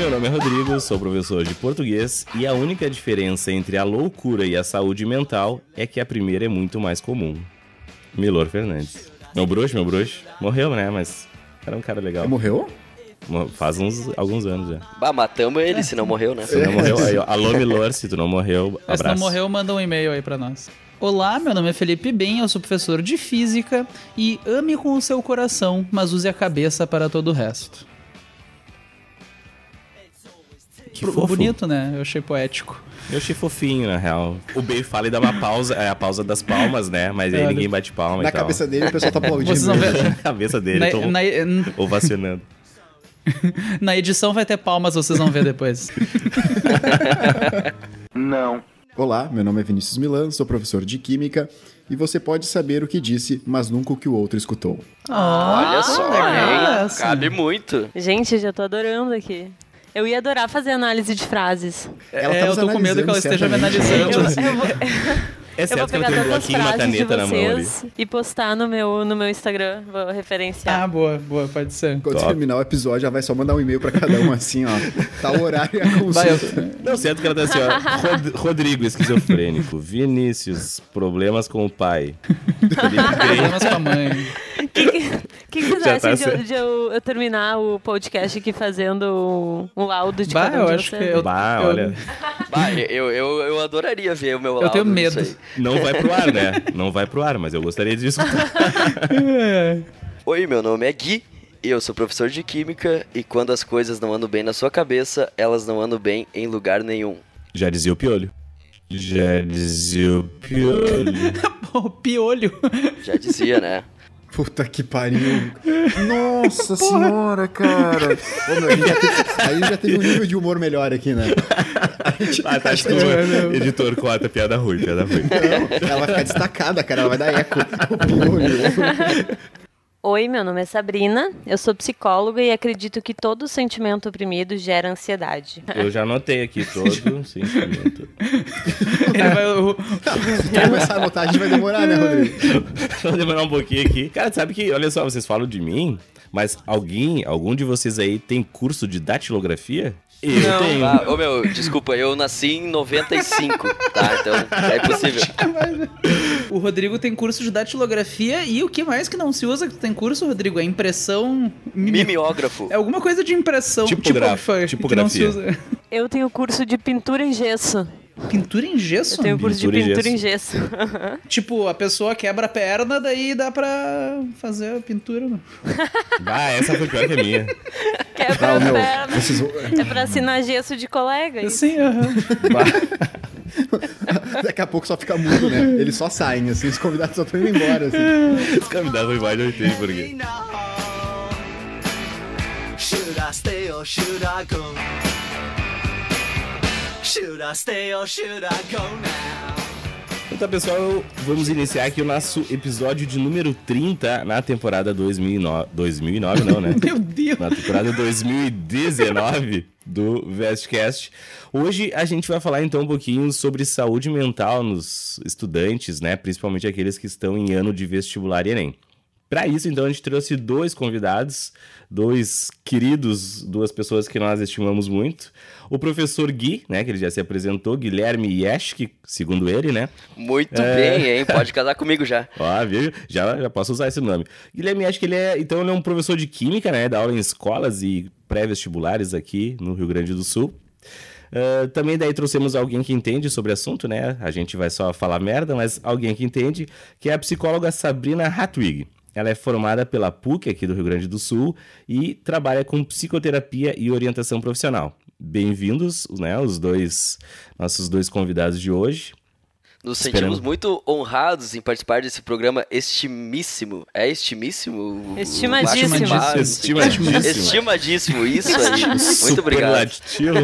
meu nome é Rodrigo, sou professor de português e a única diferença entre a loucura e a saúde mental é que a primeira é muito mais comum. Milor Fernandes. Meu bruxo, meu bruxo. Morreu, né? Mas era um cara legal. Morreu? Faz uns alguns anos já. Bah, matamos ele se não morreu, né? Se não morreu, aí, ó, alô Milor, se tu não morreu, Mas se não abraço. morreu, manda um e-mail aí pra nós. Olá, meu nome é Felipe Ben, eu sou professor de física e ame com o seu coração, mas use a cabeça para todo o resto. Que Pro- fofo. Bonito, né? Eu achei poético. Eu achei fofinho, na real. O Bey fala e dá uma pausa, é a pausa das palmas, né? Mas aí ninguém bate palma Na cabeça dele o pessoal tá aplaudindo. Vocês vão ver. Na cabeça dele, Na, tô na- ovacionando. na edição vai ter palmas, vocês vão ver depois. Olá, meu nome é Vinícius Milan, sou professor de Química e você pode saber o que disse, mas nunca o que o outro escutou. Olha só, legal hein? Cabe muito. Gente, já tô adorando aqui. Eu ia adorar fazer análise de frases. Ela é, tá eu nos tô com medo que ela esteja me certamente. Eu, analisando. eu vou, É eu vou certo que ela pegar tem um todas as bloquinho e uma frases de caneta na mão ali. vocês e postar no meu, no meu Instagram. Vou referenciar. Ah, boa, boa, pode ser. Quando Top. terminar o episódio, já vai só mandar um e-mail pra cada um assim, ó. Tá o horário e a Vai, consulta. eu, Não, certo que ela tá assim, ó. Rod- Rodrigo, esquizofrênico. Vinícius, problemas com o pai. Problemas com a mãe. O que, que, que vocês tá de, eu- de eu, eu terminar o podcast aqui fazendo um, um laudo de Bah, cada um eu de acho que vocês? eu- Bah, eu- olha, Bah, eu, eu, eu adoraria ver o meu Eu laudo tenho disso medo. Não vai pro ar, né? Não vai pro ar, mas eu gostaria de escutar. Oi, meu nome é Gui. Eu sou professor de química e quando as coisas não andam bem na sua cabeça, elas não andam bem em lugar nenhum. Já dizia o piolho. Já dizia o piolho. Pô, piolho. Já dizia, né? Puta que pariu. Nossa senhora, cara. Ô, meu, a gente já teve, aí já teve um nível de humor melhor aqui, né? A gente- Ah, tá, desculpa. Editor, corta, piada ruim, piada ruim. Não, ela vai ficar destacada, cara. Ela vai dar eco. Oi, meu nome é Sabrina. Eu sou psicóloga e acredito que todo sentimento oprimido gera ansiedade. Eu já anotei aqui todo sentimento. Ele vai. o- Se começar a anotar, a gente vai demorar, né, Rodrigo? Vou demorar um pouquinho aqui. Cara, sabe que, olha só, vocês falam de mim, mas alguém, algum de vocês aí tem curso de datilografia? Eu tenho. Ah, ô meu, desculpa, eu nasci em 95, tá? Então é possível. O Rodrigo tem curso de datilografia e o que mais que não se usa que tu tem curso, Rodrigo? É impressão. Mimeógrafo. É alguma coisa de impressão. Tipo, que tipografia. não se usa. Eu tenho curso de pintura em gesso. Pintura em gesso? Eu tenho curso de Pintura em pintura em gesso. Tipo, a pessoa quebra a perna, daí dá pra fazer a pintura. né? Ah, essa foi pior que a minha. Quebra Ah, a meu, perna. vão- É pra assinar gesso de colega. isso. Assim, aham. Daqui a pouco só fica mudo, né? Eles só saem, assim, os convidados só estão indo embora, assim. Os convidados mais não entendem por quê. Should I stay or should I go? Então, pessoal, vamos iniciar aqui o nosso episódio de número 30 na temporada 2009. 2009 não, né? Meu Deus. na temporada 2019 do Vestcast. Hoje a gente vai falar então um pouquinho sobre saúde mental nos estudantes, né? Principalmente aqueles que estão em ano de vestibular e Enem. Para isso, então, a gente trouxe dois convidados, dois queridos, duas pessoas que nós estimamos muito. O professor Gui, né, que ele já se apresentou, Guilherme Yeschke, segundo ele, né? Muito É. bem, hein? Pode casar comigo já. Ó, viu? Já, já posso usar esse nome. Guilherme, que ele é. Então, ele é um professor de química, né? Dá aula em escolas e pré-vestibulares aqui no Rio Grande do Sul. Ah, também daí trouxemos alguém que entende sobre o assunto, né? A gente vai só falar merda, mas alguém que entende, que é a psicóloga Sabrina Hatwig. Ela é formada pela PUC aqui do Rio Grande do Sul e trabalha com psicoterapia e orientação profissional. Bem-vindos, né, os dois nossos dois convidados de hoje. Nos Esperamos. sentimos muito honrados em participar desse programa estimíssimo. É estimíssimo? Estimadíssimo. Estimadíssimo. Estimadíssimo, isso aí. Muito obrigado. Superlativo.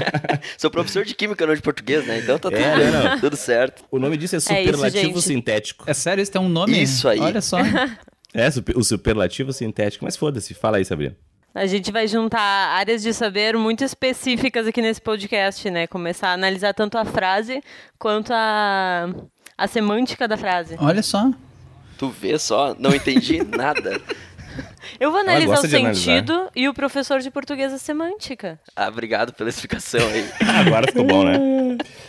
Sou professor de química, não de português, né? Então tá tudo, É, bem, tudo certo. O nome disso é isso, superlativo gente. sintético. É sério, isso tem um nome? Isso aí. Olha só. É, o superlativo sintético. Mas foda-se, fala aí, Sabrina. A gente vai juntar áreas de saber muito específicas aqui nesse podcast, né? Começar a analisar tanto a frase quanto a, a semântica da frase. Olha só. Tu vê só, não entendi nada. Eu vou analisar o de analisar. sentido e o professor de português a semântica. Ah, obrigado pela explicação aí. Agora ficou bom, né?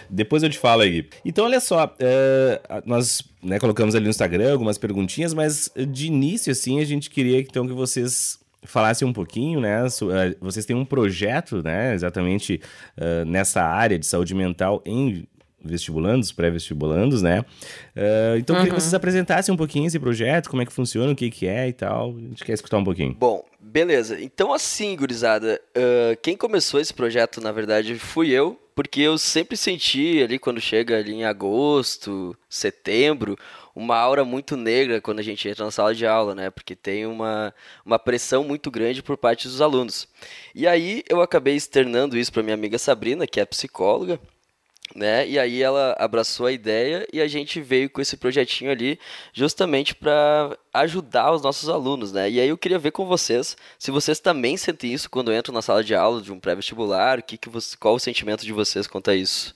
Depois eu te falo aí. Então, olha só, é, nós né, colocamos ali no Instagram algumas perguntinhas, mas de início, assim, a gente queria então que vocês falassem um pouquinho, né? eh, Vocês têm um projeto, né? Exatamente eh, nessa área de saúde mental em vestibulandos, pré-vestibulandos, né? Eh, então, eu queria que vocês apresentassem um pouquinho esse projeto, como é que funciona, o que, que é e tal. A gente quer escutar um pouquinho. Bom, beleza. Então, assim, gurizada, ah, quem começou esse projeto, na verdade, fui eu, porque eu sempre senti ali, quando chega ali em agosto, setembro, uma aura muito negra quando a gente entra na sala de aula, né? Porque tem uma, uma pressão muito grande por parte dos alunos. E aí, eu acabei externando isso para minha amiga Sabrina, que é psicóloga, né? E aí ela abraçou a ideia e a gente veio com esse projetinho ali justamente para ajudar os nossos alunos, né? E aí eu queria ver com vocês se vocês também sentem isso quando entram na sala de aula de um pré-vestibular, que que você, qual o sentimento de vocês quanto a isso?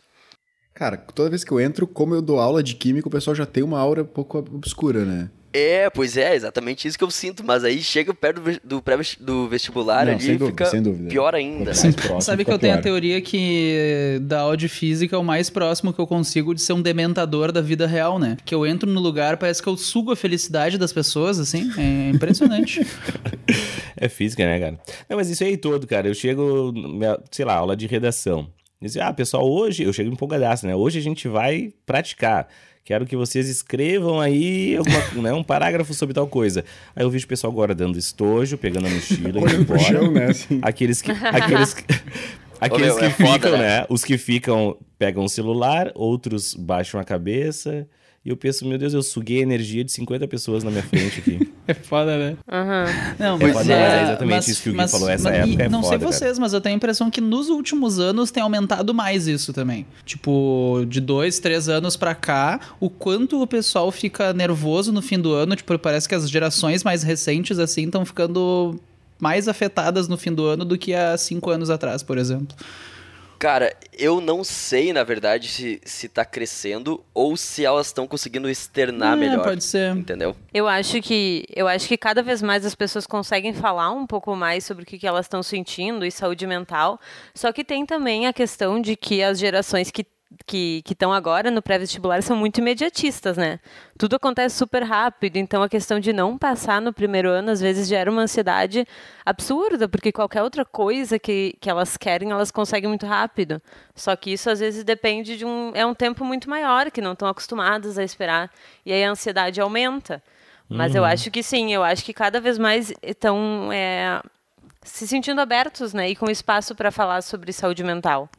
Cara, toda vez que eu entro, como eu dou aula de química, o pessoal já tem uma aura um pouco obscura, né? É, pois é, exatamente isso que eu sinto, mas aí chega perto do pré do vestibular Não, ali sem e dúvida, fica sem dúvida. pior ainda. Né? próximo, Sabe que eu tenho a pior. teoria que da aula de física é o mais próximo que eu consigo de ser um dementador da vida real, né? Que eu entro no lugar, parece que eu sugo a felicidade das pessoas, assim. É impressionante. É física, né, cara? Não, mas isso aí todo, cara. Eu chego, sei lá, aula de redação. Diz, ah, pessoal, hoje, eu chego empolgadaço, né? Hoje a gente vai praticar. Quero que vocês escrevam aí alguma- né, um parágrafo sobre tal coisa. Aí eu vejo o pessoal agora dando estojo, pegando a mochila, indo Olhando pro embora. chão, né? Assim. Aqueles que. Aqueles que, aqueles meu, que é foda, ficam, né? né? Os que ficam, pegam o celular, outros baixam a cabeça. E eu penso, meu Deus, eu suguei a energia de 50 pessoas na minha frente aqui. É foda, né? Não, É foda, mas é exatamente isso que o Gui falou, essa época e é Não sei foda, cara. vocês, mas eu tenho a impressão que nos últimos anos tem aumentado mais isso também. Tipo, de dois, três anos pra cá, o quanto o pessoal fica nervoso no fim do ano. Tipo, parece que as gerações mais recentes, assim, estão ficando mais afetadas no fim do ano do que há cinco anos atrás, por exemplo. Cara, eu não sei, na verdade, se, se tá crescendo ou se elas estão conseguindo externar É, melhor. pode ser. Entendeu? Eu acho que eu acho que cada vez mais as pessoas conseguem falar um pouco mais sobre o que, que elas estão sentindo e saúde mental. Só que tem também a questão de que as gerações que que estão agora no pré-vestibular são muito imediatistas, né? Tudo acontece super rápido, então a questão de não passar no primeiro ano às vezes gera uma ansiedade absurda, porque qualquer outra coisa que, que elas querem, elas conseguem muito rápido. Só que isso às vezes depende de um. É um tempo muito maior, que não estão acostumadas a esperar. E aí a ansiedade aumenta. Mas eu acho que sim, eu acho que cada vez mais estão é, se sentindo abertos, né? E com espaço para falar sobre saúde mental.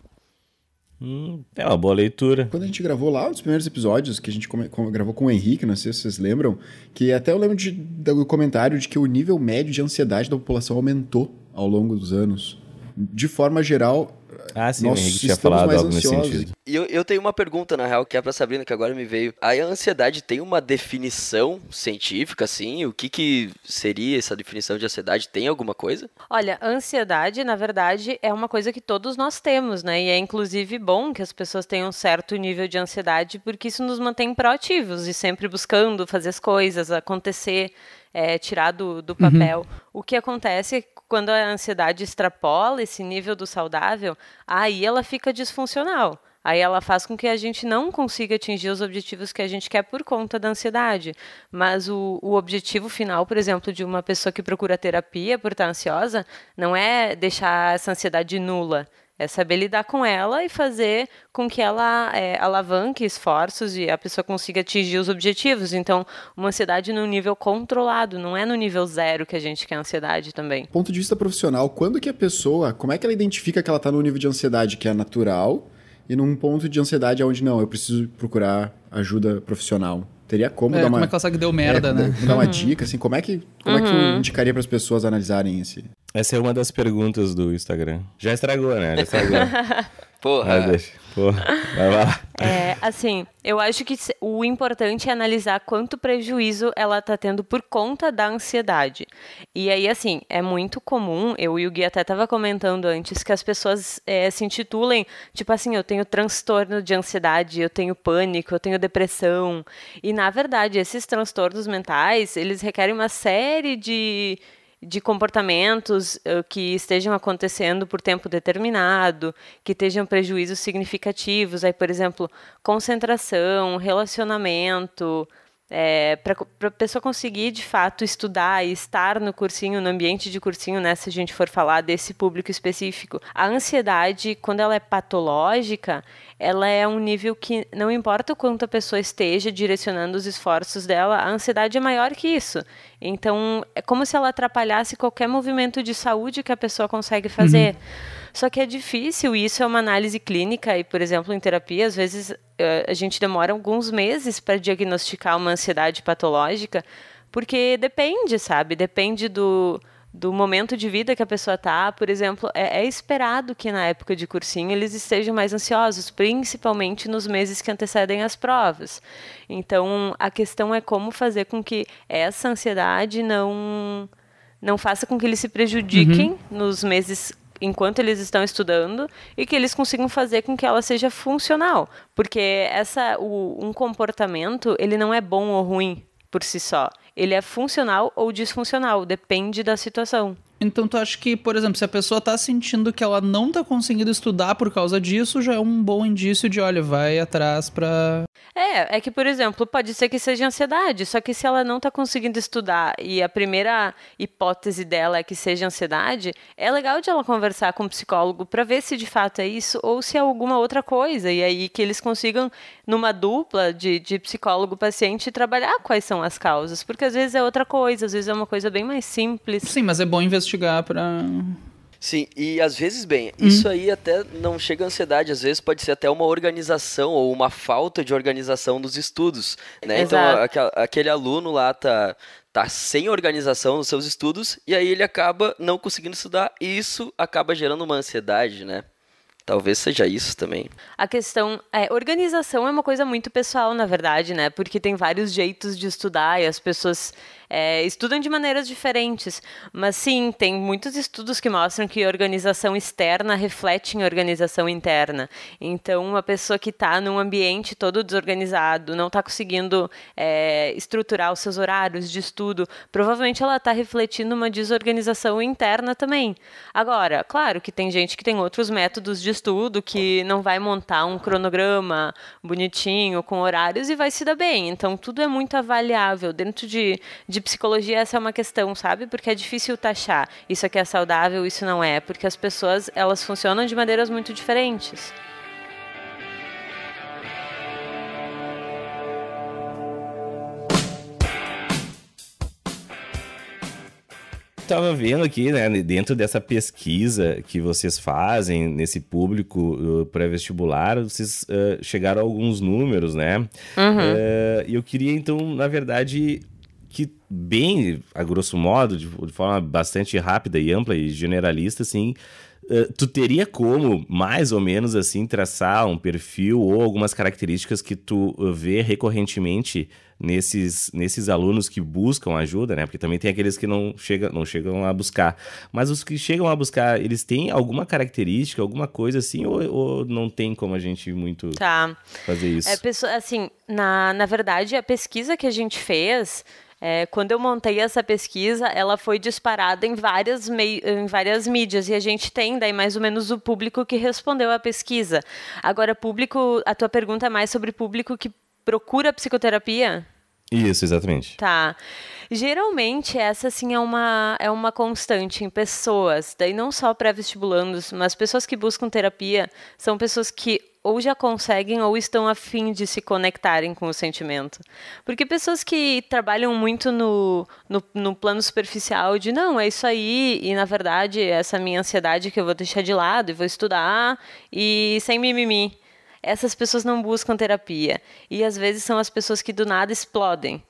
Hum, é uma boa leitura. Quando a gente gravou lá os primeiros episódios, que a gente gravou com o Henrique, não sei se vocês lembram, que até eu lembro de- do comentário de que o nível médio de ansiedade da população aumentou ao longo dos anos. De forma geral, Ah, sim, nós o Henrique tinha falado algo nesse sentido. E eu, eu tenho uma pergunta, na real, que é pra Sabrina, que agora me veio. A ansiedade tem uma definição científica, assim? O que, que seria essa definição de ansiedade? Tem alguma coisa? Olha, ansiedade, na verdade, é uma coisa que todos nós temos, né? E é inclusive bom que as pessoas tenham um certo nível de ansiedade, porque isso nos mantém proativos e sempre buscando fazer as coisas acontecer, é, tirar do, do papel. O que acontece é quando a ansiedade extrapola esse nível do saudável, aí ela fica disfuncional. Aí ela faz com que a gente não consiga atingir os objetivos que a gente quer por conta da ansiedade. Mas o, o objetivo final, por exemplo, de uma pessoa que procura terapia por estar ansiosa, não é deixar essa ansiedade nula. É saber lidar com ela e fazer com que ela é, alavanque esforços e a pessoa consiga atingir os objetivos. Então, uma ansiedade no nível controlado, não é no nível zero que a gente quer ansiedade também. ponto de vista profissional, quando que a pessoa, como é que ela identifica que ela está num nível de ansiedade que é natural e num ponto de ansiedade onde não, eu preciso procurar ajuda profissional? Teria como É, dar uma como é que ela sabe que deu merda, é, né? Dar uma dica assim, como é que como é que eu indicaria para as pessoas analisarem esse? Essa é uma das perguntas do Instagram. Já estragou, né? Já estragou. Porra. Vai, deixa. Porra, vai lá. É, assim, eu acho que o importante é analisar quanto prejuízo ela está tendo por conta da ansiedade. E aí, assim, é muito comum, eu e o Gui até estava comentando antes, que as pessoas é, se intitulem, tipo assim, eu tenho transtorno de ansiedade, eu tenho pânico, eu tenho depressão. E, na verdade, esses transtornos mentais, eles requerem uma série de de comportamentos uh, que estejam acontecendo por tempo determinado, que estejam prejuízos significativos, aí, por exemplo, concentração, relacionamento, é, para a pessoa conseguir de fato estudar e estar no cursinho, no ambiente de cursinho, né, se a gente for falar desse público específico, a ansiedade, quando ela é patológica, ela é um nível que não importa o quanto a pessoa esteja direcionando os esforços dela, a ansiedade é maior que isso. Então, é como se ela atrapalhasse qualquer movimento de saúde que a pessoa consegue fazer. Uhum. Só que é difícil, isso é uma análise clínica e, por exemplo, em terapia, às vezes eh, a gente demora alguns meses para diagnosticar uma ansiedade patológica, porque depende, sabe? Depende do, do momento de vida que a pessoa está. Por exemplo, é, é, esperado que na época de cursinho eles estejam mais ansiosos, principalmente nos meses que antecedem as provas. Então, a questão é como fazer com que essa ansiedade não não faça com que eles se prejudiquem uhum. nos meses enquanto eles estão estudando e que eles consigam fazer com que ela seja funcional, porque essa o, um comportamento ele não é bom ou ruim por si só, ele é funcional ou disfuncional, depende da situação. Então tu acha que, por exemplo, se a pessoa tá sentindo que ela não tá conseguindo estudar por causa disso, já é um bom indício de, olha, vai atrás pra... É, é que, por exemplo, pode ser que seja ansiedade, só que se ela não tá conseguindo estudar e a primeira hipótese dela é que seja ansiedade, é legal de ela conversar com o psicólogo para ver se de fato é isso ou se é alguma outra coisa, e aí que eles consigam, numa dupla de, de psicólogo-paciente, trabalhar quais são as causas, porque às vezes é outra coisa, às vezes é uma coisa bem mais simples. Sim, mas é bom investigar investigar para Sim, e às vezes, bem, hum. isso aí até não chega a ansiedade, às vezes pode ser até uma organização ou uma falta de organização dos estudos, né? Então, aquele aluno lá tá, tá sem organização nos seus estudos e aí ele acaba não conseguindo estudar e isso acaba gerando uma ansiedade, né? Talvez seja isso também. A questão é organização é uma coisa muito pessoal, na verdade, né? Porque tem vários jeitos de estudar e as pessoas é, estudam de maneiras diferentes. Mas sim, tem muitos estudos que mostram que organização externa reflete em organização interna. Então, uma pessoa que está num ambiente todo desorganizado, não está conseguindo é, estruturar os seus horários de estudo, provavelmente ela está refletindo uma desorganização interna também. Agora, claro que tem gente que tem outros métodos de estudo que não vai montar um cronograma bonitinho, com horários e vai se dar bem. Então, tudo é muito avaliável. Dentro de, de de psicologia essa é uma questão, sabe? Porque é difícil taxar isso aqui é saudável, isso não é, porque as pessoas elas funcionam de maneiras muito diferentes. estava vendo aqui, né, dentro dessa pesquisa que vocês fazem nesse público uh, pré-vestibular, vocês uh, chegaram a alguns números, né? Uhum. Uh, eu queria, então, na verdade, que bem, a grosso modo, de, de, forma bastante rápida e ampla e generalista, assim, uh, tu teria como, mais ou menos assim, traçar um perfil ou algumas características que tu vê recorrentemente nesses, nesses alunos que buscam ajuda, né? Porque também tem aqueles que não, chega, não chegam a buscar. Mas os que chegam a buscar, eles têm alguma característica, alguma coisa assim, ou, ou não tem como a gente muito tá. fazer isso? É, pessoa, assim, na, na verdade, a pesquisa que a gente fez é, quando eu montei essa pesquisa, ela foi disparada em várias, em várias mídias e a gente tem daí mais ou menos o público que respondeu à pesquisa. Agora, público, a tua pergunta é mais sobre público que procura psicoterapia? Isso, exatamente. Tá. Geralmente, essa sim é uma, é uma constante em pessoas, daí não só pré-vestibulandos, mas pessoas que buscam terapia são pessoas que ou já conseguem ou estão afim de se conectarem com o sentimento. Porque pessoas que trabalham muito no, no, no, plano superficial de não, é isso aí, e na verdade essa minha ansiedade que eu vou deixar de lado e vou estudar e sem mimimi. Essas pessoas não buscam terapia. E às vezes são as pessoas que do nada explodem.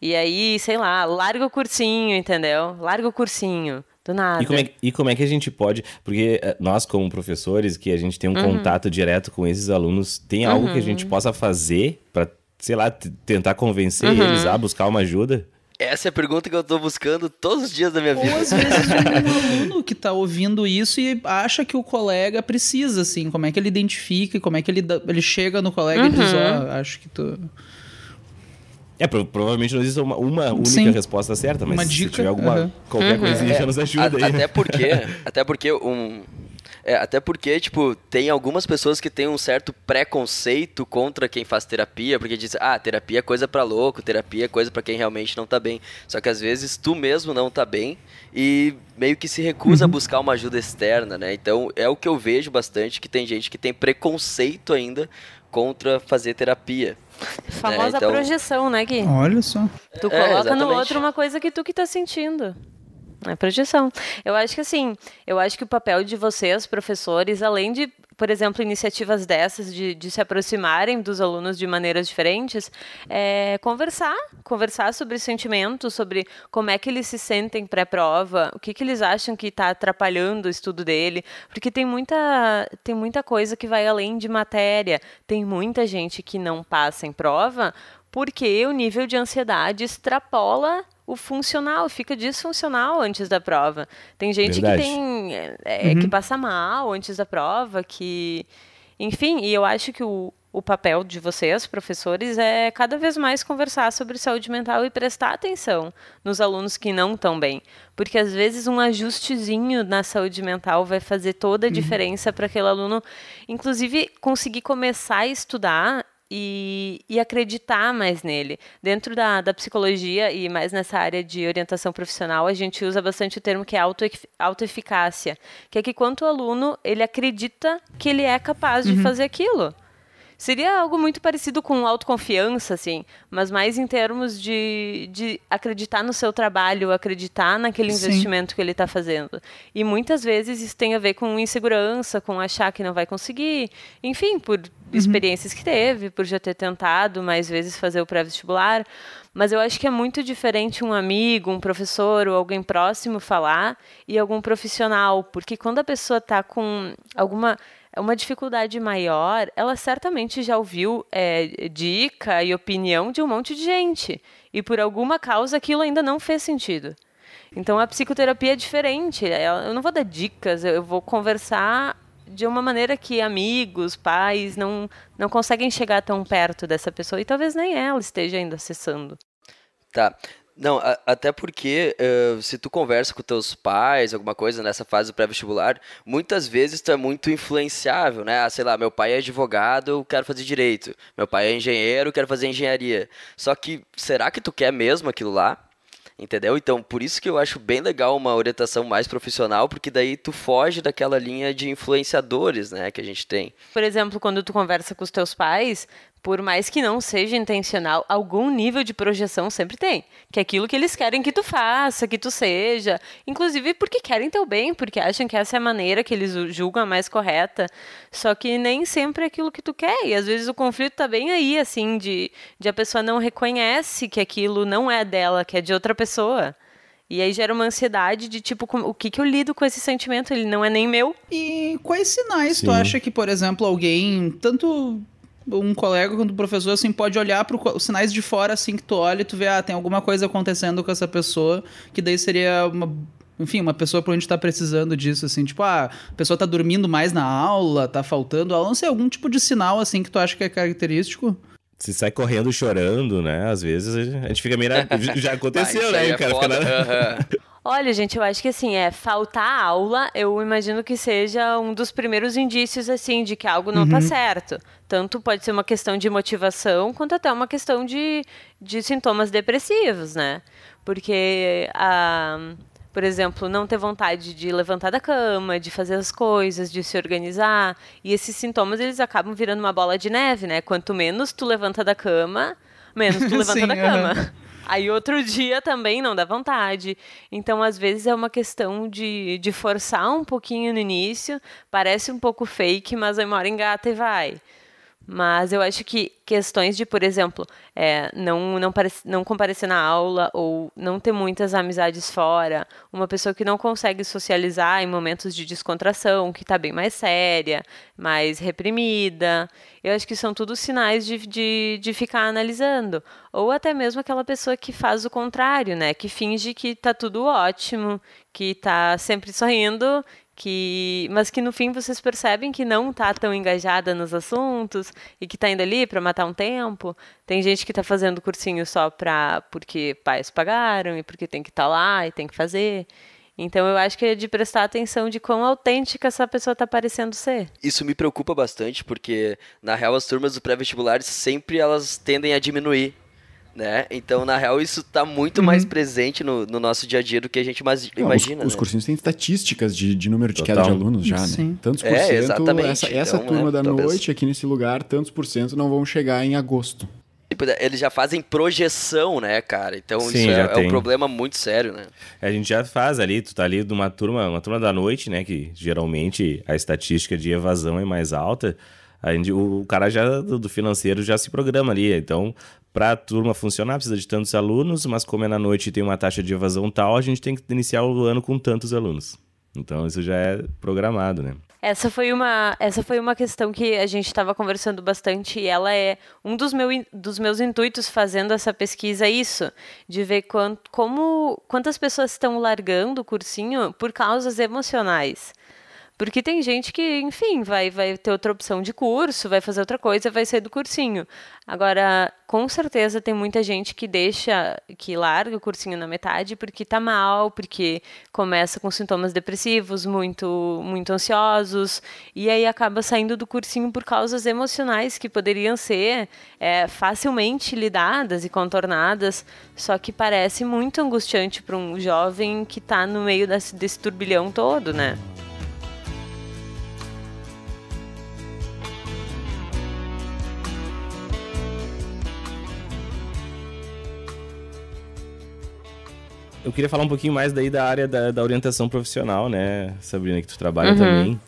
E aí, sei lá, larga o cursinho, entendeu? Larga o cursinho. Do nada. E como, é, e como é que a gente pode. Porque eh, nós, como professores, que a gente tem um uhum. contato direto com esses alunos, tem algo uhum. que a gente uhum. possa fazer para, sei lá, tentar convencer uhum. eles a buscar uma ajuda? Essa é a pergunta que eu tô buscando todos os dias da minha vida. Ou às vezes um aluno que tá ouvindo isso e acha que o colega precisa, assim, como é que ele identifica, como é que ele, ele chega no colega e diz, uhum. ó, oh, acho que tu... É, pro- provavelmente não existe uma, uma única Sim. resposta certa, mas Uma se dica, tiver alguma, qualquer coisinha já É, nos a- ajuda aí. Até porque, até porque um é, até porque, tipo, tem algumas pessoas que têm um certo preconceito contra quem faz terapia, porque dizem, ah, terapia é coisa pra louco, terapia é coisa pra quem realmente não tá bem. Só que às vezes tu mesmo não tá bem e meio que se recusa a buscar uma ajuda externa, né? Então é o que eu vejo bastante, que tem gente que tem preconceito ainda contra fazer terapia. Famosa então- projeção, né, Gui? Olha só. Tu É, coloca no exatamente. outro uma coisa que tu que tá sentindo. É projeção. Eu acho que assim, eu acho que o papel de vocês, professores, além de, por exemplo, iniciativas dessas, de, de se aproximarem dos alunos de maneiras diferentes, é conversar, conversar sobre sentimentos, sobre como é que eles se sentem pré-prova, o que, que eles acham que está atrapalhando o estudo dele, porque tem muita, tem muita coisa que vai além de matéria, tem muita gente que não passa em prova porque o nível de ansiedade extrapola o funcional, fica disfuncional antes da prova. Tem gente Verdade. que tem é, é, que passa mal antes da prova, que enfim, e eu acho que o, o papel de vocês, professores, é cada vez mais conversar sobre saúde mental e prestar atenção nos alunos que não estão bem. Porque às vezes um ajustezinho na saúde mental vai fazer toda a diferença para aquele aluno, inclusive, conseguir começar a estudar e, e acreditar mais nele. Dentro da, da psicologia e mais nessa área de orientação profissional, a gente usa bastante o termo que é auto, autoeficácia, que é que quanto o aluno ele acredita que ele é capaz de fazer aquilo. Seria algo muito parecido com autoconfiança, assim, mas mais em termos de, de acreditar no seu trabalho, acreditar naquele Sim. investimento que ele está fazendo. E muitas vezes isso tem a ver com insegurança, com achar que não vai conseguir, enfim, por experiências que teve, por já ter tentado mais vezes fazer o pré-vestibular. Mas eu acho que é muito diferente um amigo, um professor ou alguém próximo falar e algum profissional, porque quando a pessoa está com alguma uma dificuldade maior, ela certamente já ouviu é, dica e opinião de um monte de gente. E por alguma causa aquilo ainda não fez sentido. Então a psicoterapia é diferente. Ela- Eu não vou dar dicas, eu vou conversar de uma maneira que amigos, pais não, não conseguem chegar tão perto dessa pessoa e talvez nem ela esteja ainda acessando. Tá. Não, a- até porque eh, se tu conversa com teus pais, alguma coisa nessa fase do pré-vestibular, muitas vezes tu é muito influenciável, né? Ah, sei lá, meu pai é advogado, eu quero fazer direito. Meu pai é engenheiro, eu quero fazer engenharia. Só que, será que tu quer mesmo aquilo lá? Entendeu? Então, por isso que eu acho bem legal uma orientação mais profissional, porque daí tu foge daquela linha de influenciadores, né, que a gente tem. Por exemplo, quando tu conversa com os teus pais, por mais que não seja intencional, algum nível de projeção sempre tem. Que é aquilo que eles querem que tu faça, que tu seja. Inclusive porque querem teu bem, porque acham que essa é a maneira que eles julgam a mais correta. Só que nem sempre é aquilo que tu quer. E às vezes o conflito tá bem aí, assim, de, de a pessoa não reconhece que aquilo não é dela, que é de outra pessoa. E aí gera uma ansiedade de tipo, como- o que, que eu lido com esse sentimento? Ele não é nem meu. E quais sinais tu Sim. acha que, por exemplo, alguém, tanto um colega quanto um professor, assim, pode olhar para os sinais de fora, assim, que tu olha e tu vê, ah, tem alguma coisa acontecendo com essa pessoa, que daí seria uma. Enfim, uma pessoa provavelmente tá precisando disso, assim, tipo, ah, a pessoa tá dormindo mais na aula, tá faltando aula, não sei, algum tipo de sinal, assim, que tu acha que é característico? Se sai correndo chorando, né? Às vezes a gente fica meio. Já aconteceu, Ah, né? O é cara fica na-. Olha, gente, eu acho que assim, é faltar aula, eu imagino que seja um dos primeiros indícios assim de que algo não tá certo. Tanto pode ser uma questão de motivação, quanto até uma questão de, de sintomas depressivos, né? Porque a por exemplo, não ter vontade de levantar da cama, de fazer as coisas, de se organizar. E esses sintomas, eles acabam virando uma bola de neve, né? Quanto menos tu levanta da cama, menos tu levanta Sim, da cama. Aí outro dia também não dá vontade. Então, às vezes, é uma questão de, de forçar um pouquinho no início. Parece um pouco fake, mas aí uma hora engata e vai. Mas eu acho que questões de, por exemplo, é, não, não, não comparecer na aula ou não ter muitas amizades fora, uma pessoa que não consegue socializar em momentos de descontração, que está bem mais séria, mais reprimida, eu acho que são tudo sinais de, de, de ficar analisando. Ou até mesmo aquela pessoa que faz o contrário, né? Que finge que tá tudo ótimo, que tá sempre sorrindo, que mas que no fim vocês percebem que não tá tão engajada nos assuntos e que tá indo ali para matar um tempo. Tem gente que tá fazendo cursinho só pra porque pais pagaram e porque tem que estar tá lá e tem que fazer. Então eu acho que é de prestar atenção de quão autêntica essa pessoa tá parecendo ser. Isso me preocupa bastante, porque na real as turmas do pré-vestibulares sempre elas tendem a diminuir né? Então, na real, isso está muito mais presente no, no, nosso dia a dia do que a gente mais Não, imagina. Os, os né? cursinhos têm estatísticas de, de número de Total. queda de alunos já, Sim. né? Tantos por É, cento, exatamente. essa, essa Então, turma né, da talvez- noite aqui nesse lugar, tantos por cento não vão chegar em agosto. Tipo, Eles já fazem projeção, né, cara? Então, Sim, isso é, é um problema muito sério, né? A gente já faz ali, tu tá ali de uma turma, uma turma da noite, né? Que geralmente a estatística de evasão é mais alta. A gente, o cara já do do financeiro já se programa ali. Então, para a turma funcionar, precisa de tantos alunos, mas como é na noite e tem uma taxa de evasão tal, a gente tem que iniciar o ano com tantos alunos. Então, isso já é programado, né? Essa foi uma, essa foi uma questão que a gente estava conversando bastante e ela é um dos, meu, dos meus intuitos fazendo essa pesquisa é isso, de ver quant, como quantas pessoas estão largando o cursinho por causas emocionais. Porque tem gente que, enfim, vai, vai ter outra opção de curso, vai fazer outra coisa, vai sair do cursinho. Agora, com certeza tem muita gente que deixa, que larga o cursinho na metade porque tá mal, porque começa com sintomas depressivos, muito, muito ansiosos, e aí acaba saindo do cursinho por causas emocionais que poderiam ser é, facilmente lidadas e contornadas, só que parece muito angustiante para um jovem que está no meio desse, desse turbilhão todo, né? Eu queria falar um pouquinho mais daí da área da, da orientação profissional, né, Sabrina, que tu trabalha Uhum. também.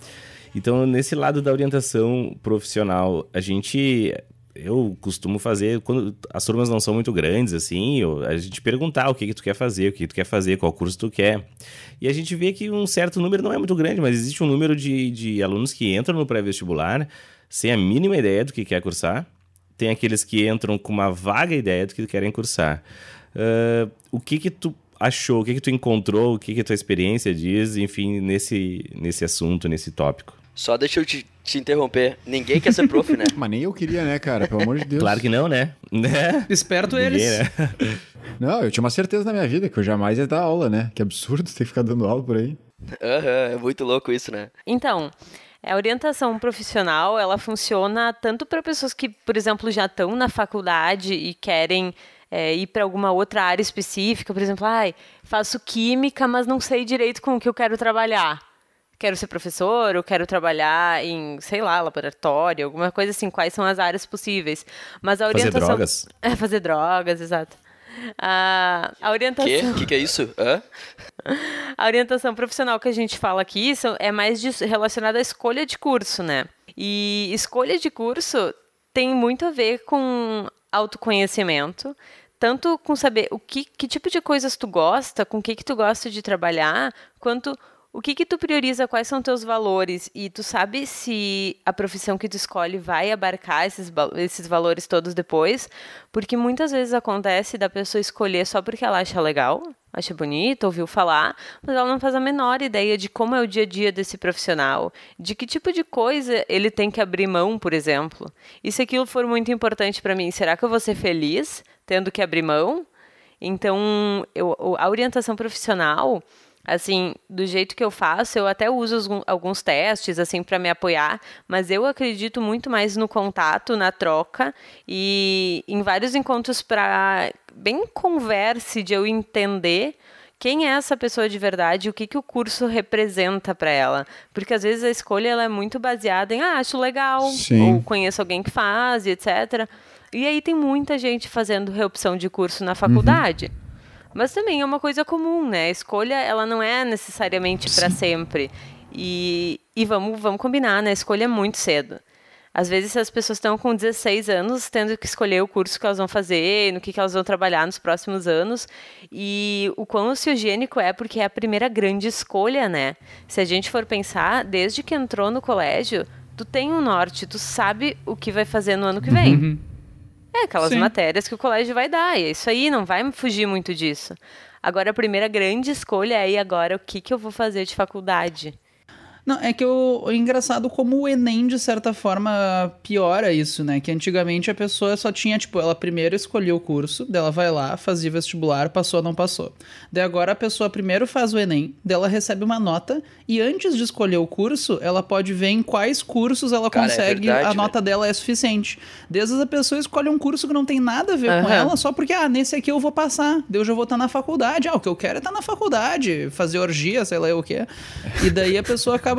Então, nesse lado da orientação profissional, a gente. Eu costumo fazer, quando as turmas não são muito grandes, assim, eu- a gente perguntar o que, que tu quer fazer, o que, que tu quer fazer, qual curso tu quer. E a gente vê que um certo número não é muito grande, mas existe um número de, de alunos que entram no pré-vestibular sem a mínima ideia do que quer cursar. Tem aqueles que entram com uma vaga ideia do que querem cursar. Ah, o que que tu achou, o que que tu encontrou, o que que a tua experiência diz, enfim, nesse, nesse assunto, nesse tópico? Só deixa eu te, te interromper. Ninguém quer ser prof, né? Mas nem eu queria, né, cara? Pelo amor de Deus. Claro que não, né? Né? Esperto Ninguém, eles. né? Não, eu tinha uma certeza na minha vida que eu jamais ia dar aula, né? Que absurdo ter que ficar dando aula por aí. Aham, é muito louco isso, né? Então, a orientação profissional, ela funciona tanto para pessoas que, por exemplo, já estão na faculdade e querem é, ir para alguma outra área específica, por exemplo, ai, faço química, mas não sei direito com o que eu quero trabalhar. Quero ser professor, ou quero trabalhar em, sei lá, laboratório, alguma coisa assim, quais são as áreas possíveis. Mas a Fazer orientação... drogas. É, fazer drogas, exato. A, a orientação... Quê? O que, que é isso? Hã? A orientação profissional que a gente fala aqui são- é mais de- relacionada à escolha de curso, né? E escolha de curso tem muito a ver com autoconhecimento, tanto com saber o que, que tipo de coisas tu gosta, com o que, que tu gosta de trabalhar, quanto o que, que tu prioriza, quais são teus valores, e tu sabe se a profissão que tu escolhe vai abarcar esses, esses valores todos depois, porque muitas vezes acontece da pessoa escolher só porque ela acha legal, acha bonito, ouviu falar, mas ela não faz a menor ideia de como é o dia a dia desse profissional, de que tipo de coisa ele tem que abrir mão, por exemplo. E se aquilo for muito importante para mim, será que eu vou ser feliz tendo que abrir mão? Então, eu, a orientação profissional, assim, do jeito que eu faço, eu até uso alguns testes, assim, para me apoiar, mas eu acredito muito mais no contato, na troca e em vários encontros para bem converse de eu entender quem é essa pessoa de verdade, o que, que o curso representa para ela. Porque às vezes a escolha ela é muito baseada em, ah, acho legal, Sim. ou conheço alguém que faz, etc. E aí tem muita gente fazendo reopção de curso na faculdade. Mas também é uma coisa comum, né? A escolha, ela não é necessariamente para sempre. E, e vamos, vamos combinar, né? A escolha é muito cedo. Às vezes as pessoas estão com 16 anos tendo que escolher o curso que elas vão fazer, no que, que elas vão trabalhar nos próximos anos. E o quão ansiogênico é, porque é a primeira grande escolha, né? Se a gente for pensar, desde que entrou no colégio, tu tem um norte, tu sabe o que vai fazer no ano que vem. É, aquelas Sim. matérias que o colégio vai dar. E é isso aí, não vai fugir muito disso. Agora, a primeira grande escolha é, e agora, o que, que eu vou fazer de faculdade? Não, é que o, o engraçado como o Enem, de certa forma, piora isso, né? Que antigamente a pessoa só tinha, tipo, ela primeiro escolhia o curso, dela vai lá, fazia vestibular, passou ou não passou. Daí agora a pessoa primeiro faz o Enem, dela recebe uma nota, e antes de escolher o curso, ela pode ver em quais cursos ela Cara, é consegue, verdade, a nota dela é suficiente. Desde a pessoa escolhe um curso que não tem nada a ver com Aham. ela, só porque, ah, nesse aqui eu vou passar, daí eu já vou estar na faculdade. Ah, o que eu quero é estar na faculdade, fazer orgia, sei lá o quê. E daí a pessoa acaba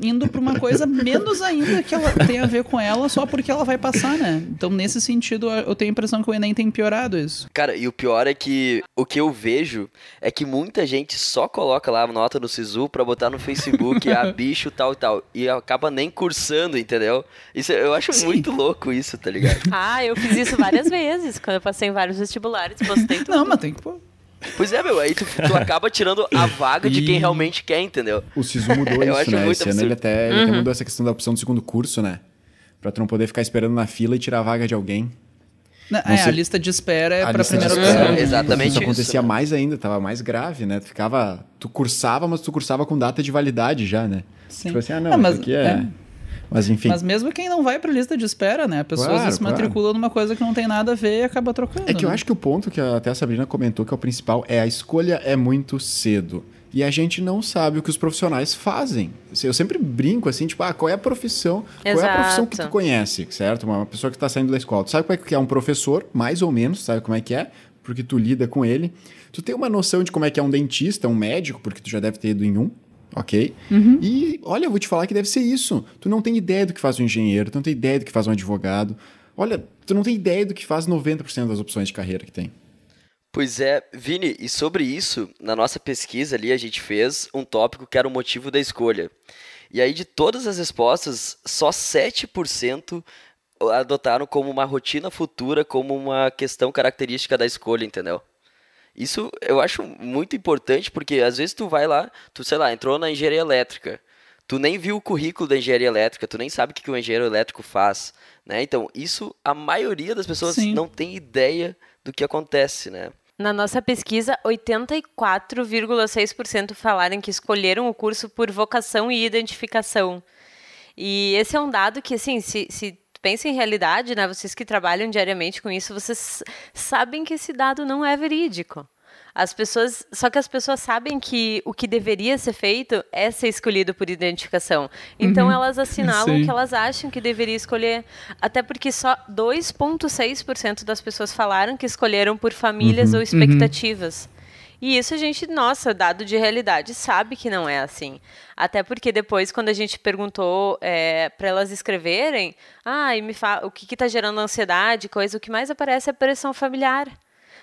indo pra uma coisa menos ainda que ela tem a ver com ela, só porque ela vai passar, né? Então, nesse sentido, eu tenho a impressão que o Enem tem piorado isso. Cara, e o pior é que o que eu vejo é que muita gente só coloca lá a nota no Sisu pra botar no Facebook, ah, bicho, tal e tal. E acaba nem cursando, entendeu? Isso, eu acho Sim. muito louco isso, tá ligado? Ah, eu fiz isso várias vezes, quando eu passei em vários vestibulares, postei tudo. Não, mas tem que pôr. Pois é, meu, aí tu, tu acaba tirando a vaga de quem realmente quer, entendeu? O Sisu mudou isso, acho né? muito Esse ano ele até, ele até mudou essa questão da opção do segundo curso, né? Pra tu não poder ficar esperando na fila e tirar a vaga de alguém. Né, Não É, sei- a lista de espera é A pra lista de primeira espera, opção. É, exatamente Isso isso, acontecia né? mais ainda, tava mais grave, né? Tu ficava. Tu cursava, mas tu cursava com data de validade já, né? Sim. Tipo assim, ah, não, Ah, mas- aqui é. é. Mas enfim. Mas mesmo quem não vai pra lista de espera, né? A pessoa às Claro, se claro. matricula numa coisa que não tem nada a ver e acaba trocando. É que eu né? acho que o ponto que até a Sabrina comentou que é o principal é a escolha é muito cedo. E a gente não sabe o que os profissionais fazem. Eu sempre brinco assim, tipo, ah, qual é a profissão? Qual é a profissão que tu Exato. conhece, certo? Uma pessoa que está saindo da escola. Tu sabe como é que é um professor, mais ou menos, sabe como é que é? Porque tu lida com ele. Tu tem uma noção de como é que é um dentista, um médico, porque tu já deve ter ido em um. Ok? E olha, eu vou te falar que deve ser isso. Tu não tem ideia do que faz um engenheiro, tu não tem ideia do que faz um advogado. Olha, tu não tem ideia do que faz 90% das opções de carreira que tem. Pois é, Vini, e sobre isso, na nossa pesquisa ali, a gente fez um tópico que era o motivo da escolha. E aí, de todas as respostas, só 7% adotaram como uma rotina futura, como uma questão característica da escolha, entendeu? Isso eu acho muito importante, porque às vezes tu vai lá, tu, sei lá, entrou na engenharia elétrica, tu nem viu o currículo da engenharia elétrica, tu nem sabe o que, o engenheiro elétrico faz, né? Então, isso a maioria das pessoas Sim. não tem ideia do que acontece, né? Na nossa pesquisa, 84,6% falaram que escolheram o curso por vocação e identificação. E esse é um dado que, assim, se, se pensa em realidade, né, vocês que trabalham diariamente com isso, vocês sabem que esse dado não é verídico. As pessoas, só que as pessoas sabem que o que deveria ser feito é ser escolhido por identificação. Então elas assinalam o que elas acham que deveria escolher, até porque só 2.6% das pessoas falaram que escolheram por famílias ou expectativas. E isso a gente, nossa, dado de realidade, sabe que não é assim. Até porque depois, quando a gente perguntou para elas escreverem, ah, e me fa o que está gerando ansiedade, coisa, o que mais aparece é pressão familiar.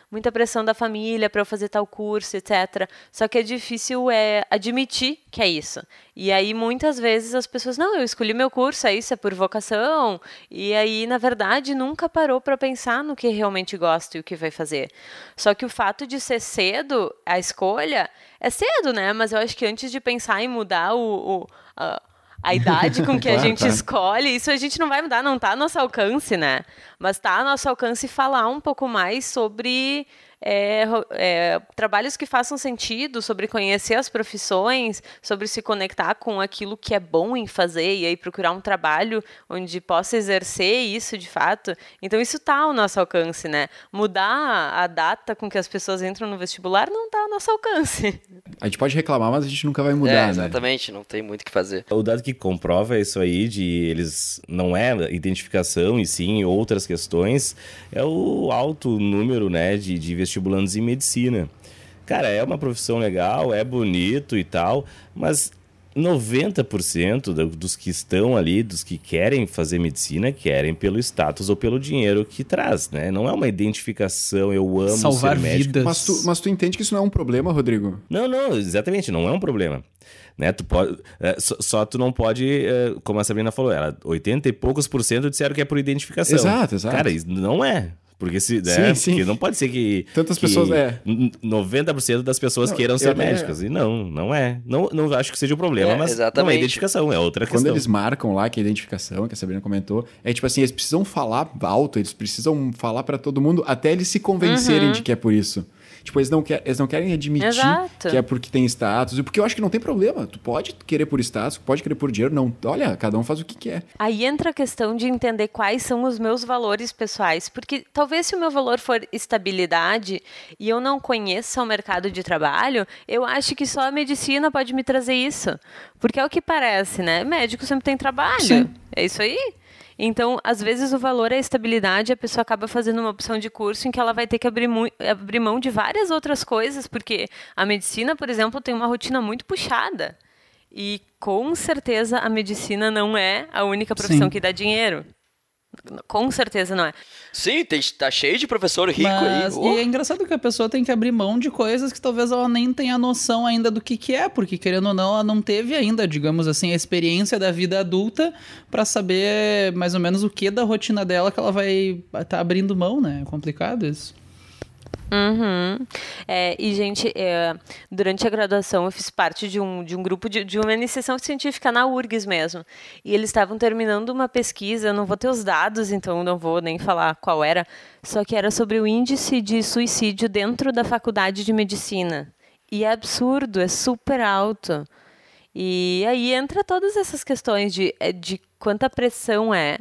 Muita pressão da família para eu fazer tal curso, etc. Só que é difícil é, admitir que é isso. E aí, muitas vezes, as pessoas, não, eu escolhi meu curso, é isso, é por vocação. E aí, na verdade, nunca parou para pensar no que realmente gosta e o que vai fazer. Só que o fato de ser cedo, a escolha, é cedo, né? Mas eu acho que antes de pensar em mudar o, o- a, a idade com que a gente escolhe, isso a gente não vai mudar, não está a nosso alcance, né? Mas está a nosso alcance falar um pouco mais sobre é, é, trabalhos que façam sentido, sobre conhecer as profissões, sobre se conectar com aquilo que é bom em fazer e aí procurar um trabalho onde possa exercer isso de fato. Então isso está ao nosso alcance, né? Mudar a data com que as pessoas entram no vestibular não está ao nosso alcance. A gente pode reclamar, mas a gente nunca vai mudar, é, né? exatamente, não tem muito o que fazer. O dado que comprova isso aí de eles não é identificação e sim outras questões é o alto número, né, de, de vestibulandos em medicina. Cara, é uma profissão legal, é bonito e tal, mas 90% do- dos que estão ali, dos que querem fazer medicina, querem pelo status ou pelo dinheiro que traz, né? Não é uma identificação, eu amo Salvar ser médico. vidas. Mas tu, mas tu entende que isso não é um problema, Rodrigo? Não, não, exatamente, não é um problema. Né, tu pode, é, só, só tu não pode, é, como a Sabrina falou, ela, 80 e poucos por cento disseram que é por identificação. Exato, exato. Cara, isso não é. Porque, se, né, Sim, sim. porque não pode ser que. Tantas que pessoas, é. n- 90% das pessoas Não, queiram ser médicas. E não, não é. Não, não acho que seja o problema, É, mas não é exatamente. identificação, é outra Quando questão. eles marcam lá, que é a identificação, que a Sabrina comentou, é tipo assim, eles precisam falar alto, eles precisam falar pra todo mundo até eles se convencerem de que é por isso. Tipo, eles não, quer, eles não querem admitir Exato. que é porque tem status. E porque eu acho que não tem problema. Tu pode querer por status, pode querer por dinheiro. Não, olha, cada um faz o que quer. Aí entra a questão de entender quais são os meus valores pessoais, porque talvez se o meu valor for estabilidade e eu não conheça o mercado de trabalho, eu acho que só a medicina pode me trazer isso. Porque é o que parece, né? Médico sempre tem trabalho. Sim. É isso aí. Então, às vezes o valor é a estabilidade, a pessoa acaba fazendo uma opção de curso em que ela vai ter que abrir, abrir mão de várias outras coisas, porque a medicina, por exemplo, tem uma rotina muito puxada. E com certeza a medicina não é a única profissão Sim. que dá dinheiro. Com certeza não é. Sim, tem, tá cheio de professor rico Mas, aí. E Oh, é engraçado que a pessoa tem que abrir mão de coisas que talvez ela nem tenha noção ainda do que, que é, porque querendo ou não, ela não teve ainda, digamos assim, a experiência da vida adulta pra saber mais ou menos o que da rotina dela que ela vai estar abrindo mão, né? É complicado isso. Uhum. É, e, gente, é, durante a graduação eu fiz parte de um, de um grupo de, de uma iniciação científica na URGS mesmo. E eles estavam terminando uma pesquisa, eu não vou ter os dados, então não vou nem falar qual era, só que era sobre o índice de suicídio dentro da faculdade de medicina. E é absurdo, é super alto. E aí entra todas essas questões de, é, de quanta pressão é,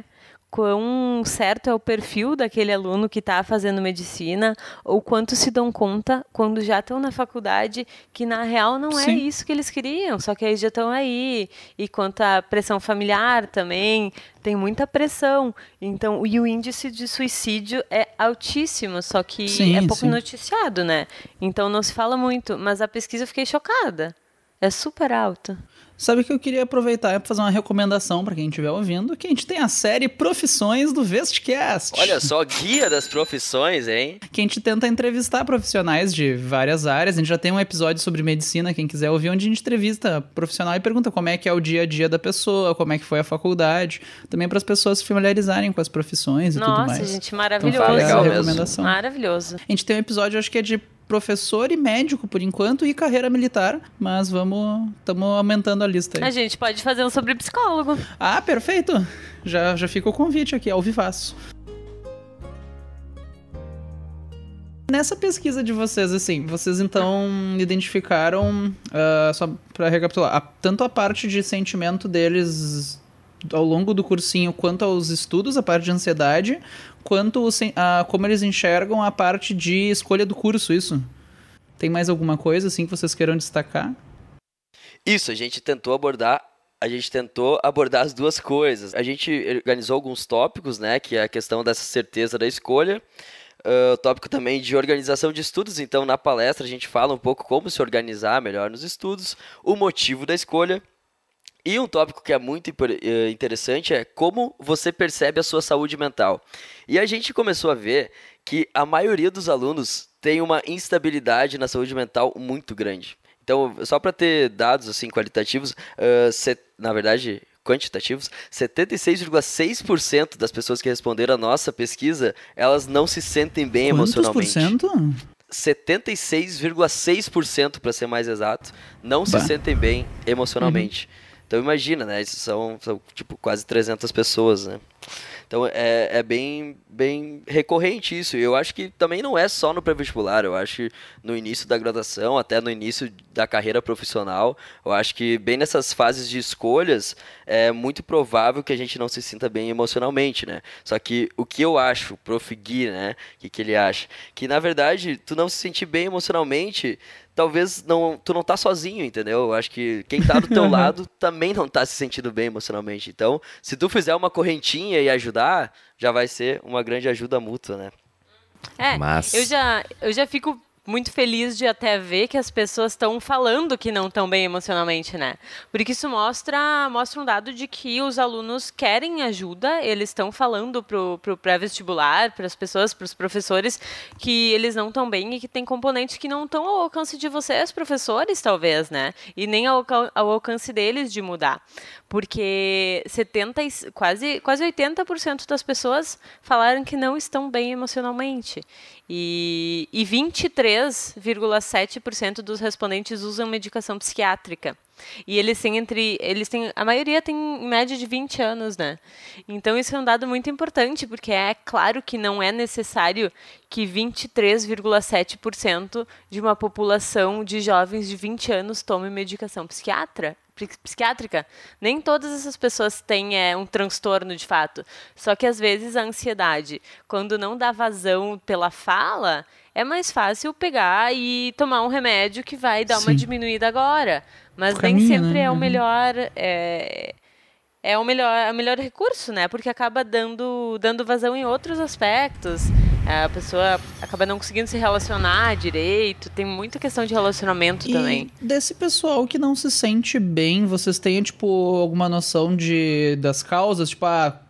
quão certo é o perfil daquele aluno que está fazendo medicina, ou quanto se dão conta quando já estão na faculdade que na real não é Sim. isso que eles queriam, só que aí já estão aí. E quanto à pressão familiar também, tem muita pressão. Então, e o índice de suicídio é altíssimo, só que Sim, é pouco sim. noticiado, né? Então não se fala muito, mas a pesquisa eu fiquei chocada. É super alto. Sabe que eu queria aproveitar para fazer uma recomendação para quem estiver ouvindo, que a gente tem a série Profissões do Vestcast. Olha só, guia das profissões, hein? que a gente tenta entrevistar profissionais de várias áreas. A gente já tem um episódio sobre medicina, quem quiser ouvir, onde a gente entrevista profissional e pergunta como é que é o dia a dia da pessoa, como é que foi a faculdade, também para as pessoas se familiarizarem com as profissões e tudo Nossa, mais. gente, Então, maravilhoso. fica legal a mesmo. recomendação. Maravilhoso. A gente tem um episódio, acho que é de professor e médico por enquanto e carreira militar, mas vamos, estamos aumentando a lista A aí. gente pode fazer um sobre psicólogo. Ah, perfeito. Já, já fica o convite aqui, ao vivaço. Nessa pesquisa de vocês, assim, vocês então identificaram, ah, só pra recapitular, a- tanto a parte de sentimento deles ao longo do cursinho, quanto aos estudos, a parte de ansiedade, quanto a, como eles enxergam a parte de escolha do curso, isso? Tem mais alguma coisa, assim, que vocês queiram destacar? Isso, a gente tentou abordar. A gente tentou abordar as duas coisas. A gente organizou alguns tópicos, né? Que é a questão dessa certeza da escolha. o tópico também de organização de estudos. Então, na palestra, a gente fala um pouco como se organizar melhor nos estudos, o motivo da escolha. E um tópico que é muito eh, interessante é como você percebe a sua saúde mental. E a gente começou a ver que a maioria dos alunos tem uma instabilidade na saúde mental muito grande. Então, só para ter dados assim qualitativos, ah, se- na verdade quantitativos, 76,6% das pessoas que responderam a nossa pesquisa, elas não se sentem bem Quantos por emocionalmente. cento? 76,6% para ser mais exato, não se Bah. sentem bem emocionalmente. Então imagina, né? Isso são, são, tipo quase 300 pessoas, né? Então é, é bem, bem recorrente isso. Eu acho que também não é só no pré-vestibular. Eu acho que no início da graduação, até no início da carreira profissional, eu acho que bem nessas fases de escolhas, é muito provável que a gente não se sinta bem emocionalmente, né? Só que o que eu acho, Prof. Gui, né? O que, que ele acha? Que na verdade, tu não se sentir bem emocionalmente talvez não, tu não tá sozinho, entendeu? Eu acho que quem tá do teu lado também não tá se sentindo bem emocionalmente. Então, se tu fizer uma correntinha e ajudar, já vai ser uma grande ajuda mútua, né? É, Mas- eu, já, eu já fico muito feliz de até ver que as pessoas estão falando que não estão bem emocionalmente, né? Porque isso mostra, mostra um dado de que os alunos querem ajuda, eles estão falando pro, pro pré-vestibular, para as pessoas, para os professores, que eles não estão bem e que tem componentes que não estão ao alcance de vocês, professores, talvez, né? E nem ao, ao alcance deles de mudar. Porque 70, e- quase, quase 80% das pessoas falaram que não estão bem emocionalmente. E, e 23,7% dos respondentes usam medicação psiquiátrica. E eles têm entre. Eles têm. A maioria tem em média de 20 anos, né? Então isso é um dado muito importante, porque é claro que não é necessário que 23,7% de uma população de jovens de 20 anos tome medicação psiquiatra, psi- psiquiátrica. Nem todas essas pessoas têm é, um transtorno de fato. Só que às vezes a ansiedade, quando não dá vazão pela fala, é mais fácil pegar e tomar um remédio que vai dar uma Sim. diminuída agora. Mas nem Caminho, sempre né? é o Uhum. melhor. É, é o melhor, é o melhor recurso, né? Porque acaba dando, dando vazão em outros aspectos. É, A pessoa acaba não conseguindo se relacionar direito. Tem muita questão de relacionamento E também. desse pessoal que não se sente bem, vocês têm, tipo, alguma noção de, das causas? Tipo, ah,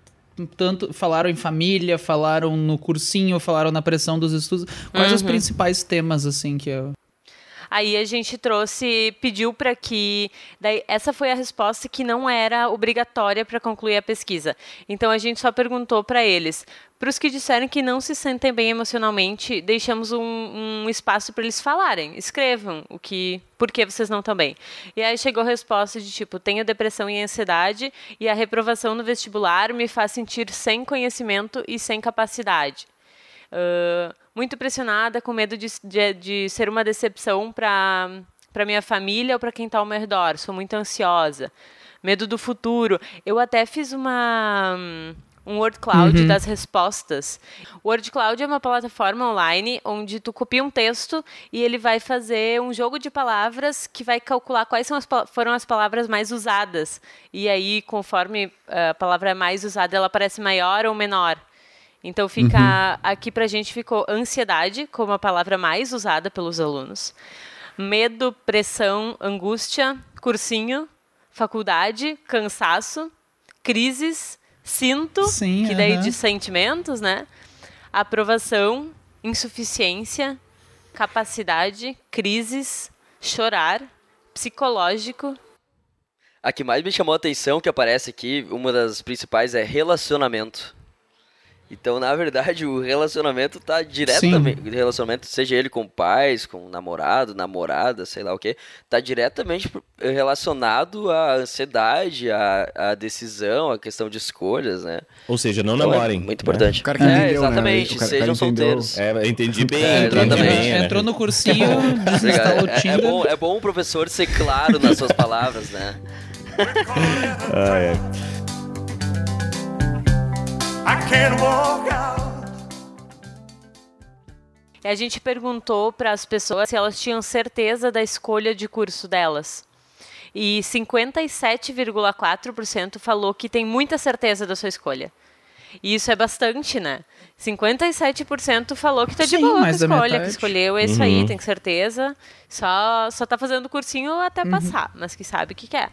tanto falaram em família, falaram no cursinho, falaram na pressão dos estudos. Quais os Uhum. principais temas, assim, que eu... Aí a gente trouxe, pediu para que. Daí, essa foi a resposta que não era obrigatória para concluir a pesquisa. Então a gente só perguntou para eles. Para os que disseram que não se sentem bem emocionalmente, deixamos um, um espaço para eles falarem. Escrevam o que, por que vocês não estão bem. E aí chegou a resposta de tipo: tenho depressão e ansiedade e a reprovação no vestibular me faz sentir sem conhecimento e sem capacidade. Ah, muito pressionada, com medo de, de, de ser uma decepção para para minha família ou para quem está ao meu redor. Sou muito ansiosa. Medo do futuro. Eu até fiz uma um word cloud das respostas. O word cloud é uma plataforma online onde tu copia um texto e ele vai fazer um jogo de palavras que vai calcular quais são as, foram as palavras mais usadas. E aí, conforme ah, a palavra é mais usada, ela parece maior ou menor. Então fica aqui pra gente ficou ansiedade como a palavra mais usada pelos alunos. Medo, pressão, angústia, cursinho, faculdade, cansaço, crises, sinto, Sim, que daí aham. de sentimentos, né? Aprovação, insuficiência, capacidade, crises, chorar, psicológico, A que mais me chamou a atenção que aparece aqui, uma das principais é relacionamento. Então, na verdade, o relacionamento tá diretamente, relacionamento seja ele com pais, com namorado, namorada, sei lá o que, tá diretamente pro- relacionado à ansiedade, à, à decisão, à questão de escolhas, né? Ou seja, não Então, namorem. É muito né? importante. O cara que é, entendeu, né? exatamente, O cara- sejam cara solteiros. É, entendi bem, É, entendi bem. né? Entrou no cursinho, É, é bom, é bom o professor ser claro nas suas palavras, né? Ah, é. I can't walk out. E a gente perguntou para as pessoas se elas tinham certeza da escolha de curso delas. E 57,4% falou que tem muita certeza da sua escolha. E isso é bastante, né? 57% falou que tá de Sim, boa com a escolha, que escolheu é isso aí, tem certeza. Só, só tá fazendo cursinho até Uhum. passar, mas que sabe o que quer.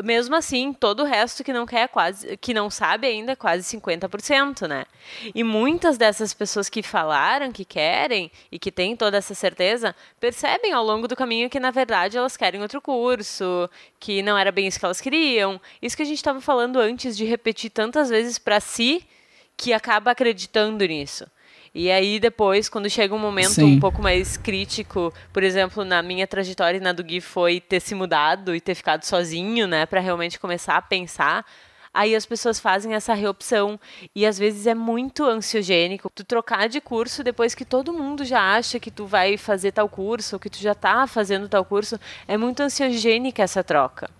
Mesmo assim, todo o resto que não quer quase, que não sabe ainda, quase 50%, né? E muitas dessas pessoas que falaram que querem e que têm toda essa certeza, percebem ao longo do caminho que na verdade elas querem outro curso, que não era bem isso que elas queriam. Isso que a gente estava falando antes de repetir tantas vezes para si que acaba acreditando nisso. E aí depois, quando chega um momento Sim. um pouco mais crítico, por exemplo, na minha trajetória e na do Gui foi ter se mudado e ter ficado sozinho, né, para realmente começar a pensar. Aí as pessoas fazem essa reopção e às vezes é muito ansiogênico tu trocar de curso depois que todo mundo já acha que tu vai fazer tal curso ou que tu já tá fazendo tal curso, é muito ansiogênica essa troca.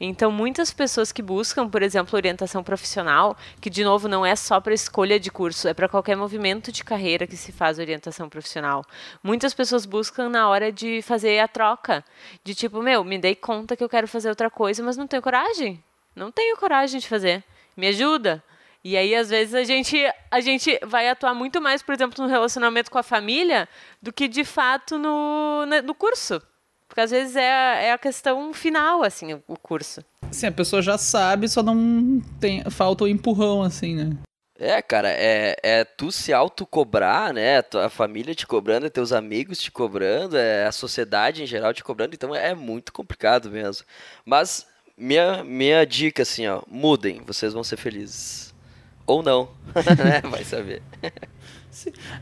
Então, muitas pessoas que buscam, por exemplo, orientação profissional, que de novo não é só para escolha de curso, é para qualquer movimento de carreira que se faz orientação profissional. Muitas pessoas buscam na hora de fazer a troca, de tipo, meu, me dei conta que eu quero fazer outra coisa, mas não tenho coragem. Não tenho coragem de fazer. Me ajuda. E aí, às vezes, a gente, a gente vai atuar muito mais, por exemplo, no relacionamento com a família do que, de fato, no, na- no curso. Porque, às vezes, é, a- é a questão final, assim, o- curso. Sim, a pessoa já sabe, só não tem. Falta o empurrão, assim, né? É, cara, é, é tu se autocobrar, né? Tua família te cobrando, é teus amigos te cobrando, é a sociedade em geral te cobrando, então é muito complicado mesmo. Mas minha, minha dica, assim, ó, mudem, vocês vão ser felizes. Ou não, né? Vai saber.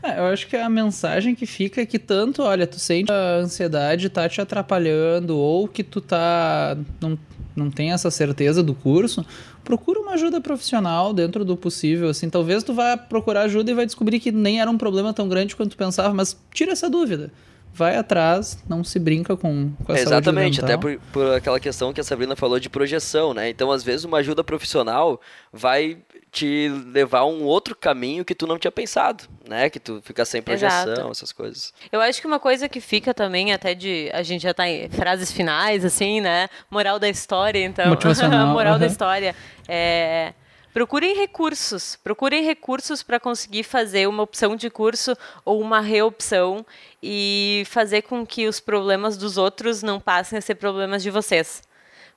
É, eu acho que a mensagem que fica é que tanto, olha, tu sente a ansiedade tá te atrapalhando ou que tu tá não, não tem essa certeza do curso, procura uma ajuda profissional dentro do possível, assim, talvez tu vá procurar ajuda e vai descobrir que nem era um problema tão grande quanto tu pensava, mas tira essa dúvida. Vai atrás, não se brinca com, com a É, Exatamente, até por, por aquela questão que a Sabrina falou de projeção, né? Então, às vezes, uma ajuda profissional vai te levar a um outro caminho que tu não tinha pensado, né? Que tu fica sem projeção, Exato. essas coisas. Eu acho que uma coisa que fica também, até de. A gente já tá em frases finais, assim, né? Moral da história, então. Motivacional, Moral da aham. história. É. Procurem recursos, procurem recursos para conseguir fazer uma opção de curso ou uma reopção e fazer com que os problemas dos outros não passem a ser problemas de vocês.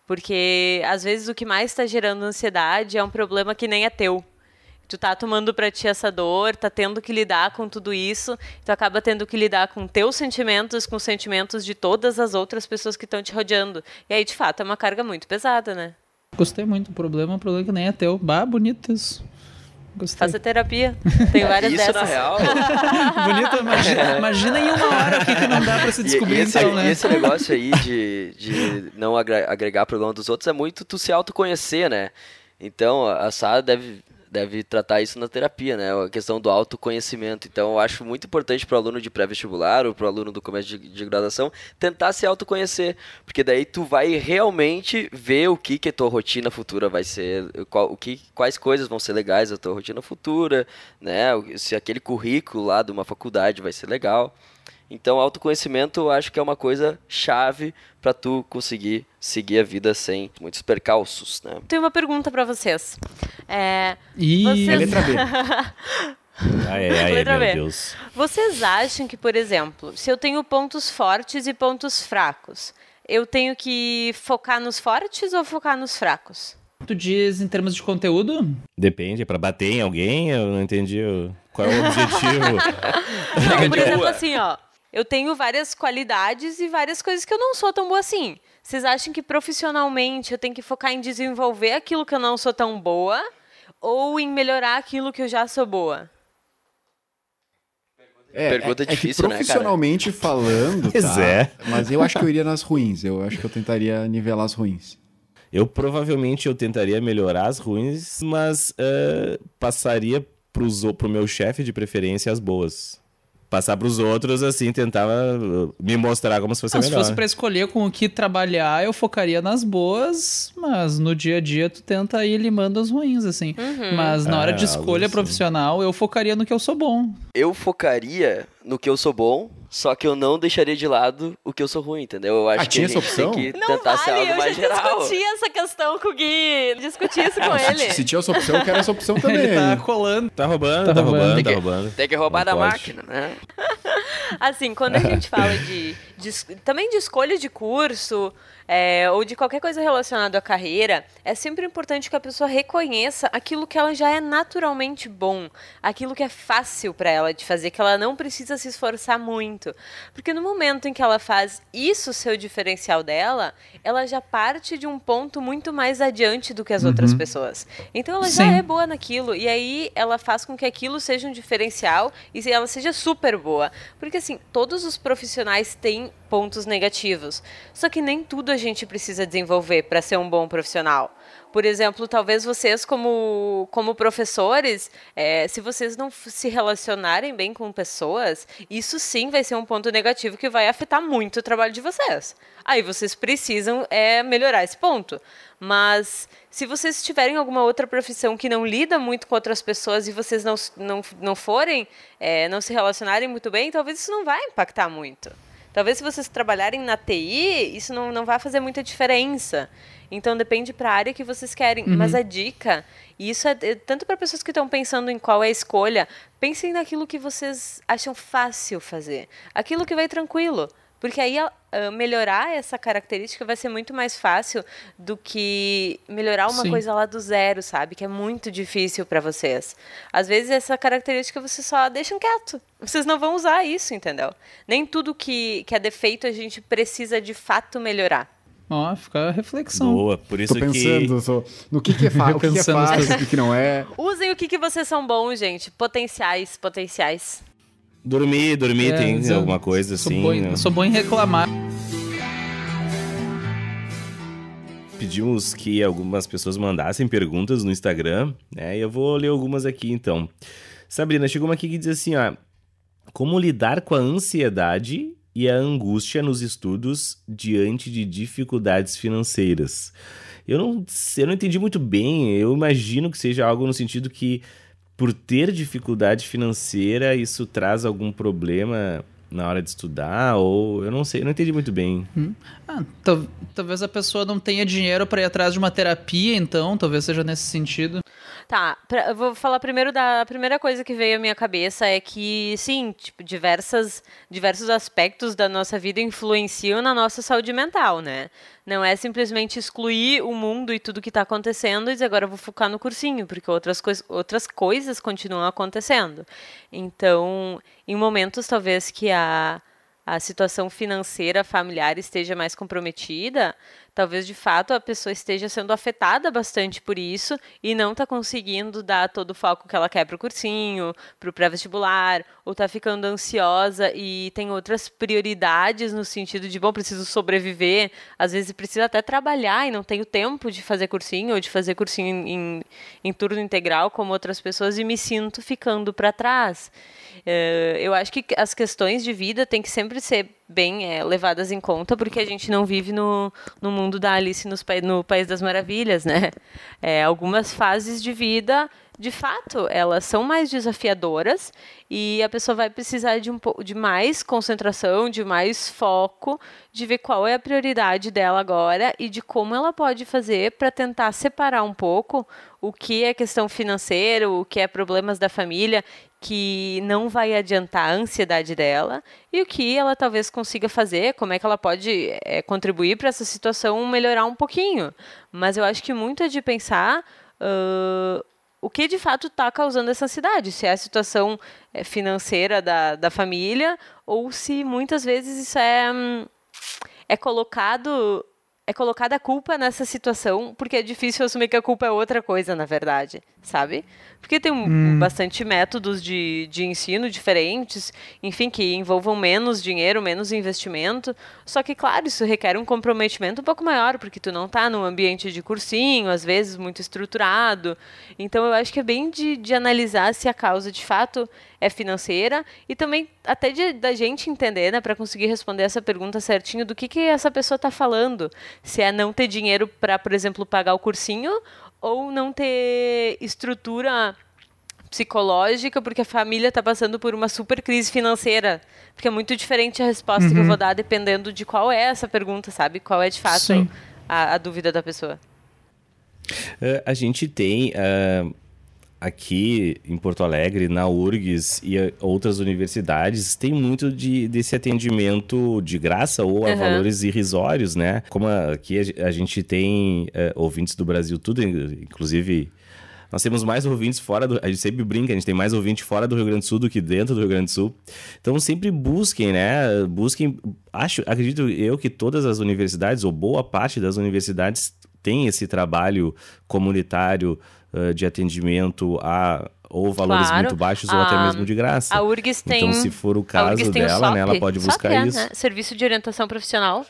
Porque às vezes o que mais está gerando ansiedade é um problema que nem é teu. Tu tá tomando pra ti essa dor, tá tendo que lidar com tudo isso, tu acaba tendo que lidar com teus sentimentos, com os sentimentos de todas as outras pessoas que estão te rodeando. E aí, de fato, é uma carga muito pesada, né? Gostei muito, o problema é um problema que nem é teu. Bah, bonito isso. Gostei. Faça terapia. Tem várias Isso, dessas. na real, Bonito, imagina, imagina em uma hora o que, que não dá pra se E- descobrir, e esse, então, né? e esse negócio aí de, de não agregar problema dos outros é muito tu se autoconhecer, né? Então, a Sara deve, deve tratar isso na terapia, né? A questão do autoconhecimento. Então, eu acho muito importante para o aluno de pré-vestibular ou para o aluno do começo de, de graduação tentar se autoconhecer. Porque daí tu vai realmente ver o que, que a tua rotina futura vai ser, qual, o que, quais coisas vão ser legais da tua rotina futura, né? Se aquele currículo lá de uma faculdade vai ser legal. Então, autoconhecimento eu acho que é uma coisa chave para tu conseguir seguir a vida sem muitos percalços, né? Tenho uma pergunta pra vocês. É, E Vocês- É letra B. Ai, ai, ai, Letra meu B. Deus. Vocês acham que, por exemplo, se eu tenho pontos fortes e pontos fracos, eu tenho que focar nos fortes ou focar nos fracos? tu diz em termos de conteúdo? Depende, é pra bater em alguém? Eu não entendi qual é o objetivo. Não, por exemplo, assim, ó. Eu tenho várias qualidades e várias coisas que eu não sou tão boa assim. Vocês acham que profissionalmente eu tenho que focar em desenvolver aquilo que eu não sou tão boa ou em melhorar aquilo que eu já sou boa? É, Pergunta é, é que difícil, né, cara? profissionalmente falando, Pois tá? é. Mas eu acho que eu iria nas ruins. Eu acho que eu tentaria nivelar as ruins. Eu provavelmente eu tentaria melhorar as ruins, mas eh, passaria pros, o- pro meu chefe de preferência as boas. Passar pros outros, assim, tentar eh, me mostrar como se fosse se melhor. fosse pra escolher com o que trabalhar, eu focaria nas boas, mas no dia a dia tu tenta ir limando as ruins, assim. Mas na hora de Ah, escolha profissional, eu focaria no que eu sou bom. Eu focaria no que eu sou bom, só que eu não deixaria de lado o que eu sou ruim, entendeu? Eu acho Ah, que tinha a gente essa opção? tem que Não tentar ser vale, algo eu mais já geral. discuti essa questão com o Gui, discuti isso com Se, ele. se tinha essa opção, eu quero essa opção também. Ele tá colando. Tá roubando, Tá tá, roubando. roubando, tá que- roubando. Tem que roubar Não da pode. máquina, né? Assim, quando a gente fala de, de também de escolha de curso é, ou de qualquer coisa relacionada à carreira, é sempre importante que a pessoa reconheça aquilo que ela já é naturalmente bom, aquilo que é fácil para ela de fazer, que ela não precisa se esforçar muito, porque no momento em que ela faz isso ser o diferencial dela, ela já parte de um ponto muito mais adiante do que as outras pessoas. Então ela já Sim. é boa naquilo e aí ela faz com que aquilo seja um diferencial e ela seja super boa. Porque assim, todos os profissionais têm pontos negativos. Só que nem tudo a gente precisa desenvolver para ser um bom profissional. Por exemplo, talvez vocês, como, como professores, eh, se vocês não se relacionarem bem com pessoas, isso sim vai ser um ponto negativo que vai afetar muito o trabalho de vocês. Aí vocês precisam é, melhorar esse ponto. Mas se vocês tiverem alguma outra profissão que não lida muito com outras pessoas e vocês não, não, não forem, eh, não se relacionarem muito bem, talvez isso não vai impactar muito. Talvez se vocês trabalharem na TI, isso não, não vai fazer muita diferença. Então depende para a área que vocês querem. Mas a dica, e isso é é tanto para pessoas que estão pensando em qual é a escolha, pensem naquilo que vocês acham fácil fazer. Aquilo que vai tranquilo. Porque aí ah, melhorar essa característica vai ser muito mais fácil do que melhorar uma Sim. coisa lá do zero, sabe? Que é muito difícil para vocês. Às vezes essa característica vocês só deixam quieto. Vocês não vão usar isso, entendeu? Nem tudo que, que é defeito a gente precisa de fato melhorar. Ó, fica a reflexão. Boa, por isso Tô pensando que... no que, que é fácil, o que, que é fácil, o que, que não é. Usem o que, que vocês são bons, gente. Potenciais, potenciais. Dormir, dormir É, tem alguma coisa sou assim, bom, né? sou bom em reclamar. Pedimos que algumas pessoas mandassem perguntas no Instagram, né? E eu vou ler algumas aqui então. Sabrina, chegou uma aqui que diz assim, ó. Como lidar com a ansiedade e a angústia nos estudos diante de dificuldades financeiras? Eu não, eu não entendi muito bem, eu imagino que seja algo no sentido que por ter dificuldade financeira, isso traz algum problema na hora de estudar, ou eu não sei, eu não entendi muito bem. Ah, tal- talvez a pessoa não tenha dinheiro para ir atrás de uma terapia, então, talvez seja nesse sentido. Tá, pra- eu vou falar primeiro da primeira coisa que veio à minha cabeça é que, sim, tipo, diversas, diversos aspectos da nossa vida influenciam na nossa saúde mental, né? Não é simplesmente excluir o mundo e tudo que está acontecendo e dizer agora eu vou focar no cursinho, porque outras, cois outras coisas continuam acontecendo. Então, em momentos talvez que a, a situação financeira familiar esteja mais comprometida, talvez de fato a pessoa esteja sendo afetada bastante por isso e não está conseguindo dar todo o foco que ela quer para o cursinho, para o pré-vestibular, ou está ficando ansiosa e tem outras prioridades no sentido de, bom, preciso sobreviver, às vezes precisa até trabalhar e não tenho tempo de fazer cursinho ou de fazer cursinho em, em, em turno integral como outras pessoas e me sinto ficando para trás. Eh, eu acho que as questões de vida têm que sempre ser bem eh, levadas em conta, porque a gente não vive no, no mundo da Alice nos no País das Maravilhas, né? Eh, algumas fases de vida, de fato, elas são mais desafiadoras e a pessoa vai precisar de um de mais concentração, de mais foco, de ver qual é a prioridade dela agora e de como ela pode fazer para tentar separar um pouco o que é questão financeira, o que é problemas da família que não vai adiantar a ansiedade dela e o que ela talvez consiga fazer, como é que ela pode eh, contribuir para essa situação melhorar um pouquinho. Mas eu acho que muito é de pensar ãh, o que de fato está causando essa ansiedade, se é a situação eh, financeira da, da família ou se muitas vezes isso é, hum, é colocado é colocada a culpa nessa situação, porque é difícil assumir que a culpa é outra coisa, na verdade, sabe? Porque tem um, bastante métodos de, de ensino diferentes, enfim, que envolvam menos dinheiro, menos investimento. Só que, claro, isso requer um comprometimento um pouco maior, porque tu não está num ambiente de cursinho, às vezes muito estruturado. Então, eu acho que é bem de, de analisar se a causa de fato é financeira e também até de, da gente entender, né, para conseguir responder essa pergunta certinho do que, que essa pessoa está falando. Se é não ter dinheiro para, por exemplo, pagar o cursinho ou não ter estrutura psicológica porque a família está passando por uma super crise financeira. Porque é muito diferente a resposta que eu vou dar dependendo de qual é essa pergunta, sabe? Qual é de fato a, a dúvida da pessoa. Eh, a gente tem ah, aqui em Porto Alegre, na URGS e eh, outras universidades, tem muito de, desse atendimento de graça ou a Aham. valores irrisórios, né? Como aqui a, ge- a gente tem eh, ouvintes do Brasil tudo, in- inclusive... Nós temos mais ouvintes fora do. A gente sempre brinca, a gente tem mais ouvinte fora do Rio Grande do Sul do que dentro do Rio Grande do Sul. Então sempre busquem, né? Busquem. Acho, acredito eu que todas as universidades, ou boa parte das universidades, tem esse trabalho comunitário eh, de atendimento a ou valores Claro. muito baixos ou até A- mesmo de graça. A URGS tem. Então, se for o a caso tem o dela, né, ela SOP. pode SOP buscar é, isso. né? Serviço de Orientação Profissional.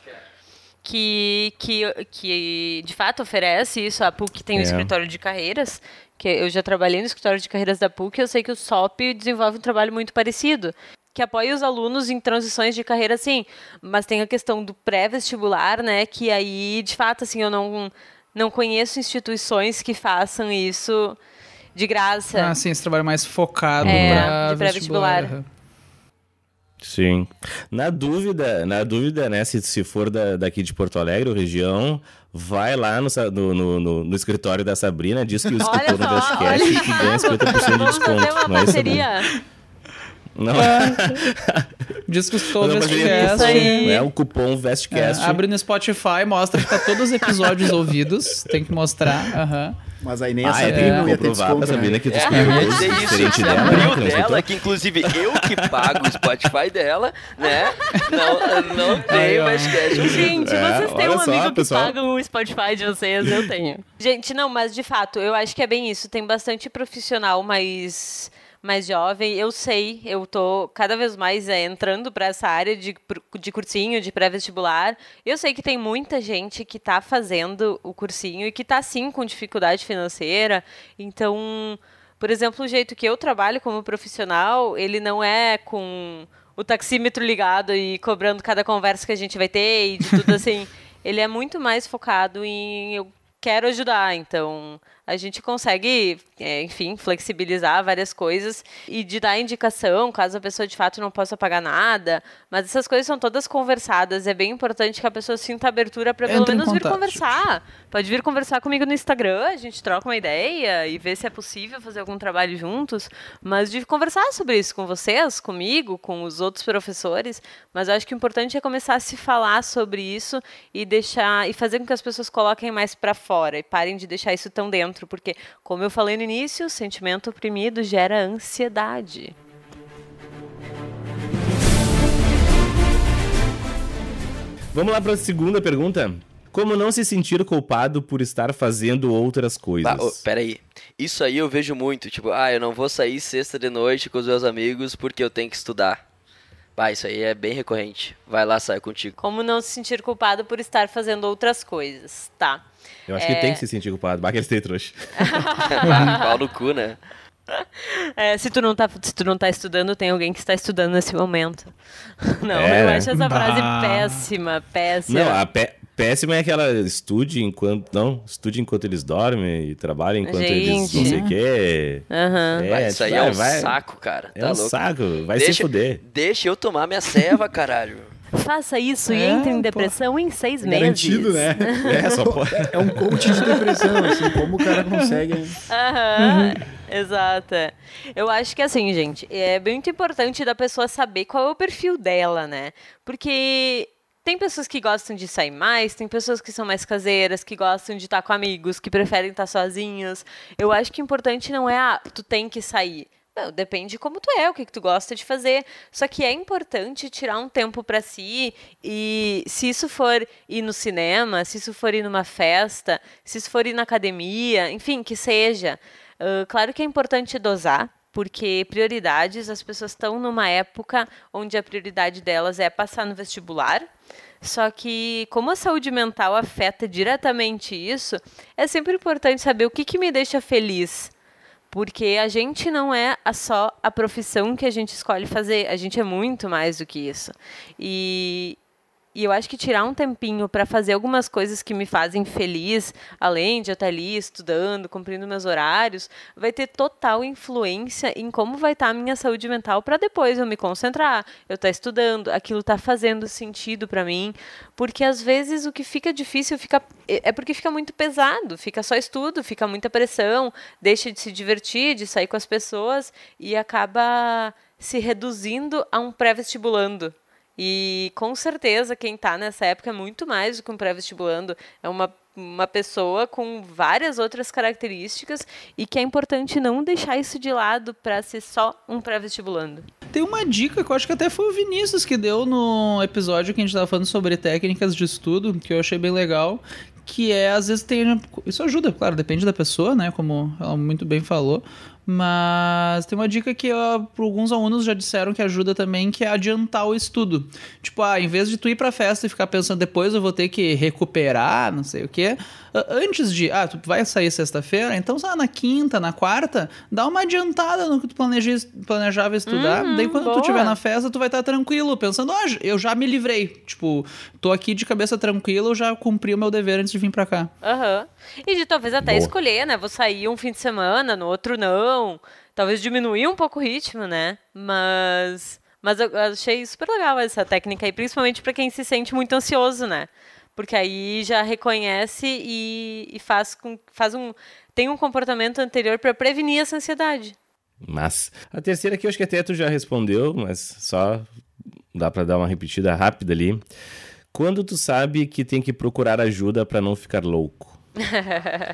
Que, que, que de fato oferece isso. A PUC tem um É. escritório de carreiras, que eu já trabalhei no escritório de carreiras da PUC, eu sei que o SOP desenvolve um trabalho muito parecido. Que apoia os alunos em transições de carreira, sim. Mas tem a questão do pré-vestibular, né? Que aí, de fato, assim, eu não, não conheço instituições que façam isso de graça. Ah, sim, esse trabalho mais focado É, de pré-vestibular. vestibular. Sim. Na dúvida, na dúvida, né, se, se for da, daqui de Porto Alegre ou região, vai lá no, no, no, no- no escritório da Sabrina, diz que o escritor e que ganha 50% de Vamos desconto. fazer uma não é isso, Sabrina? parceria. Não, que uma parceria Vestcast. Isso aí. É o cupom Vestcast. É, abre no Spotify, mostra que tá todos os episódios ouvidos. Tem que mostrar. aham. Mas aí nem Ah, essa é, tem não que ia ter comprovar pra desconto, Sabrina né? que tu É, escolheu dizer isso, diferente dela, né? abriu que não escutou. dela, que inclusive eu que pago o Spotify dela, né? Não, não tenho ó. mais cash. Gente, É, vocês têm um só, amigo que pessoal. paga o Spotify de vocês, eu tenho. Gente, não, mas de fato, eu acho que é bem isso. Tem bastante profissional mais, mais jovem. Eu sei, eu tô cada vez mais é, entrando para essa área de, de cursinho, de pré-vestibular. Eu sei que tem muita gente que tá fazendo o cursinho e que tá sim com dificuldade financeira. Então, por exemplo, o jeito que eu trabalho como profissional, ele não é com o taxímetro ligado e cobrando cada conversa que a gente vai ter e de tudo assim. Ele é muito mais focado em eu quero ajudar, então a gente consegue, é, enfim, flexibilizar várias coisas e de dar indicação, caso a pessoa de fato não possa pagar nada. Mas essas coisas são todas conversadas. É bem importante que a pessoa sinta abertura para pelo menos vir conversar. Pode vir conversar comigo no Instagram, a gente troca uma ideia e ver se é possível fazer algum trabalho juntos. Mas de conversar sobre isso com vocês, comigo, com os outros professores. Mas eu acho que o importante é começar a se falar sobre isso e deixar e fazer com que as pessoas coloquem mais para fora e parem de deixar isso tão dentro, porque como eu falei no início, o sentimento oprimido gera ansiedade. Vamos lá pra segunda pergunta. Como não se sentir culpado por estar fazendo outras coisas? Bah, ô, peraí. Isso aí eu vejo muito. Tipo, ah, eu não vou sair sexta de noite com os meus amigos porque eu tenho que estudar. Bah, isso aí é bem recorrente. Vai lá, sai contigo. Como não se sentir culpado por estar fazendo outras coisas, tá? Eu acho que tem que se sentir culpado. Bah, que eles têm trouxa. Pau no cu, né? É, se, tu não tá, se tu não tá estudando, tem alguém que está estudando nesse momento. Não, É, eu né? acho essa frase Bah. péssima, péssima. Não, a pé- péssima é aquela estude enquanto. Não, estude enquanto eles dormem e trabalhe enquanto eles não Gente. sei o quê. Aham. É, Bah, isso aí vai- é um vai- saco, cara. É Tá um louco? saco, vai deixa, se fuder. Deixa eu tomar minha ceva, caralho. Faça isso e É, entre em pô. depressão em seis meses. Garantido, né? É, só pode. É um coach de depressão, assim, como o cara consegue. Aham, exato. Eu acho que assim, gente, é muito importante da pessoa saber qual é o perfil dela, né? Porque tem pessoas que gostam de sair mais, tem pessoas que são mais caseiras, que gostam de estar com amigos, que preferem estar sozinhas. Eu acho que o importante não é, ah, tu tem que sair. Não, depende de como tu é, o que, que tu gosta de fazer. Só que é importante tirar um tempo para si e se isso for ir no cinema, se isso for ir numa festa, se isso for ir na academia, enfim, que seja. Ah, claro que é importante dosar, porque prioridades, as pessoas estão numa época onde a prioridade delas é passar no vestibular. Só que, como a saúde mental afeta diretamente isso, é sempre importante saber o que, que me deixa feliz. Porque a gente não é só a profissão que a gente escolhe fazer, a gente é muito mais do que isso. E, e eu acho que tirar um tempinho para fazer algumas coisas que me fazem feliz, além de eu estar ali estudando, cumprindo meus horários, vai ter total influência em como vai estar a minha saúde mental para depois eu me concentrar, eu estar estudando, aquilo está fazendo sentido para mim, porque às vezes o que fica difícil fica é é porque fica muito pesado, fica só estudo, fica muita pressão, deixa de se divertir, de sair com as pessoas e acaba se reduzindo a um pré-vestibulando. E com certeza quem está nessa época é muito mais do que um pré-vestibulando. É uma, uma pessoa com várias outras características e que é importante não deixar isso de lado para ser só um pré-vestibulando. Tem uma dica que eu acho que até foi o Vinícius que deu no episódio que a gente tava falando sobre técnicas de estudo, que eu achei bem legal, que é, às vezes tem... Isso ajuda, claro, depende da pessoa, né, como ela muito bem falou, mas tem uma dica que alguns alunos já disseram que ajuda também, que é adiantar o estudo. Tipo, ah, em vez de tu ir pra festa e ficar pensando depois eu vou ter que recuperar, não sei o quê, antes de, ah, tu vai sair sexta-feira, então, sei lá, na quinta, na quarta, dá uma adiantada no que tu planeja, planejava estudar, daí quando tu boa. estiver na festa, tu vai estar tranquilo, pensando, ah, eu já me livrei, tipo, tô aqui de cabeça tranquila, eu já cumpri o meu dever antes de vir pra cá. Aham. E de talvez até Boa. escolher, né? Vou sair um fim de semana, no outro não. Talvez diminuir um pouco o ritmo, né? Mas. Mas eu achei super legal essa técnica aí, principalmente para quem se sente muito ansioso, né? Porque aí já reconhece e, e faz, com, faz um. tem um comportamento anterior para prevenir essa ansiedade. Mas a terceira aqui eu acho que até tu já respondeu, mas só dá pra dar uma repetida rápida ali. Quando tu sabe que tem que procurar ajuda pra não ficar louco?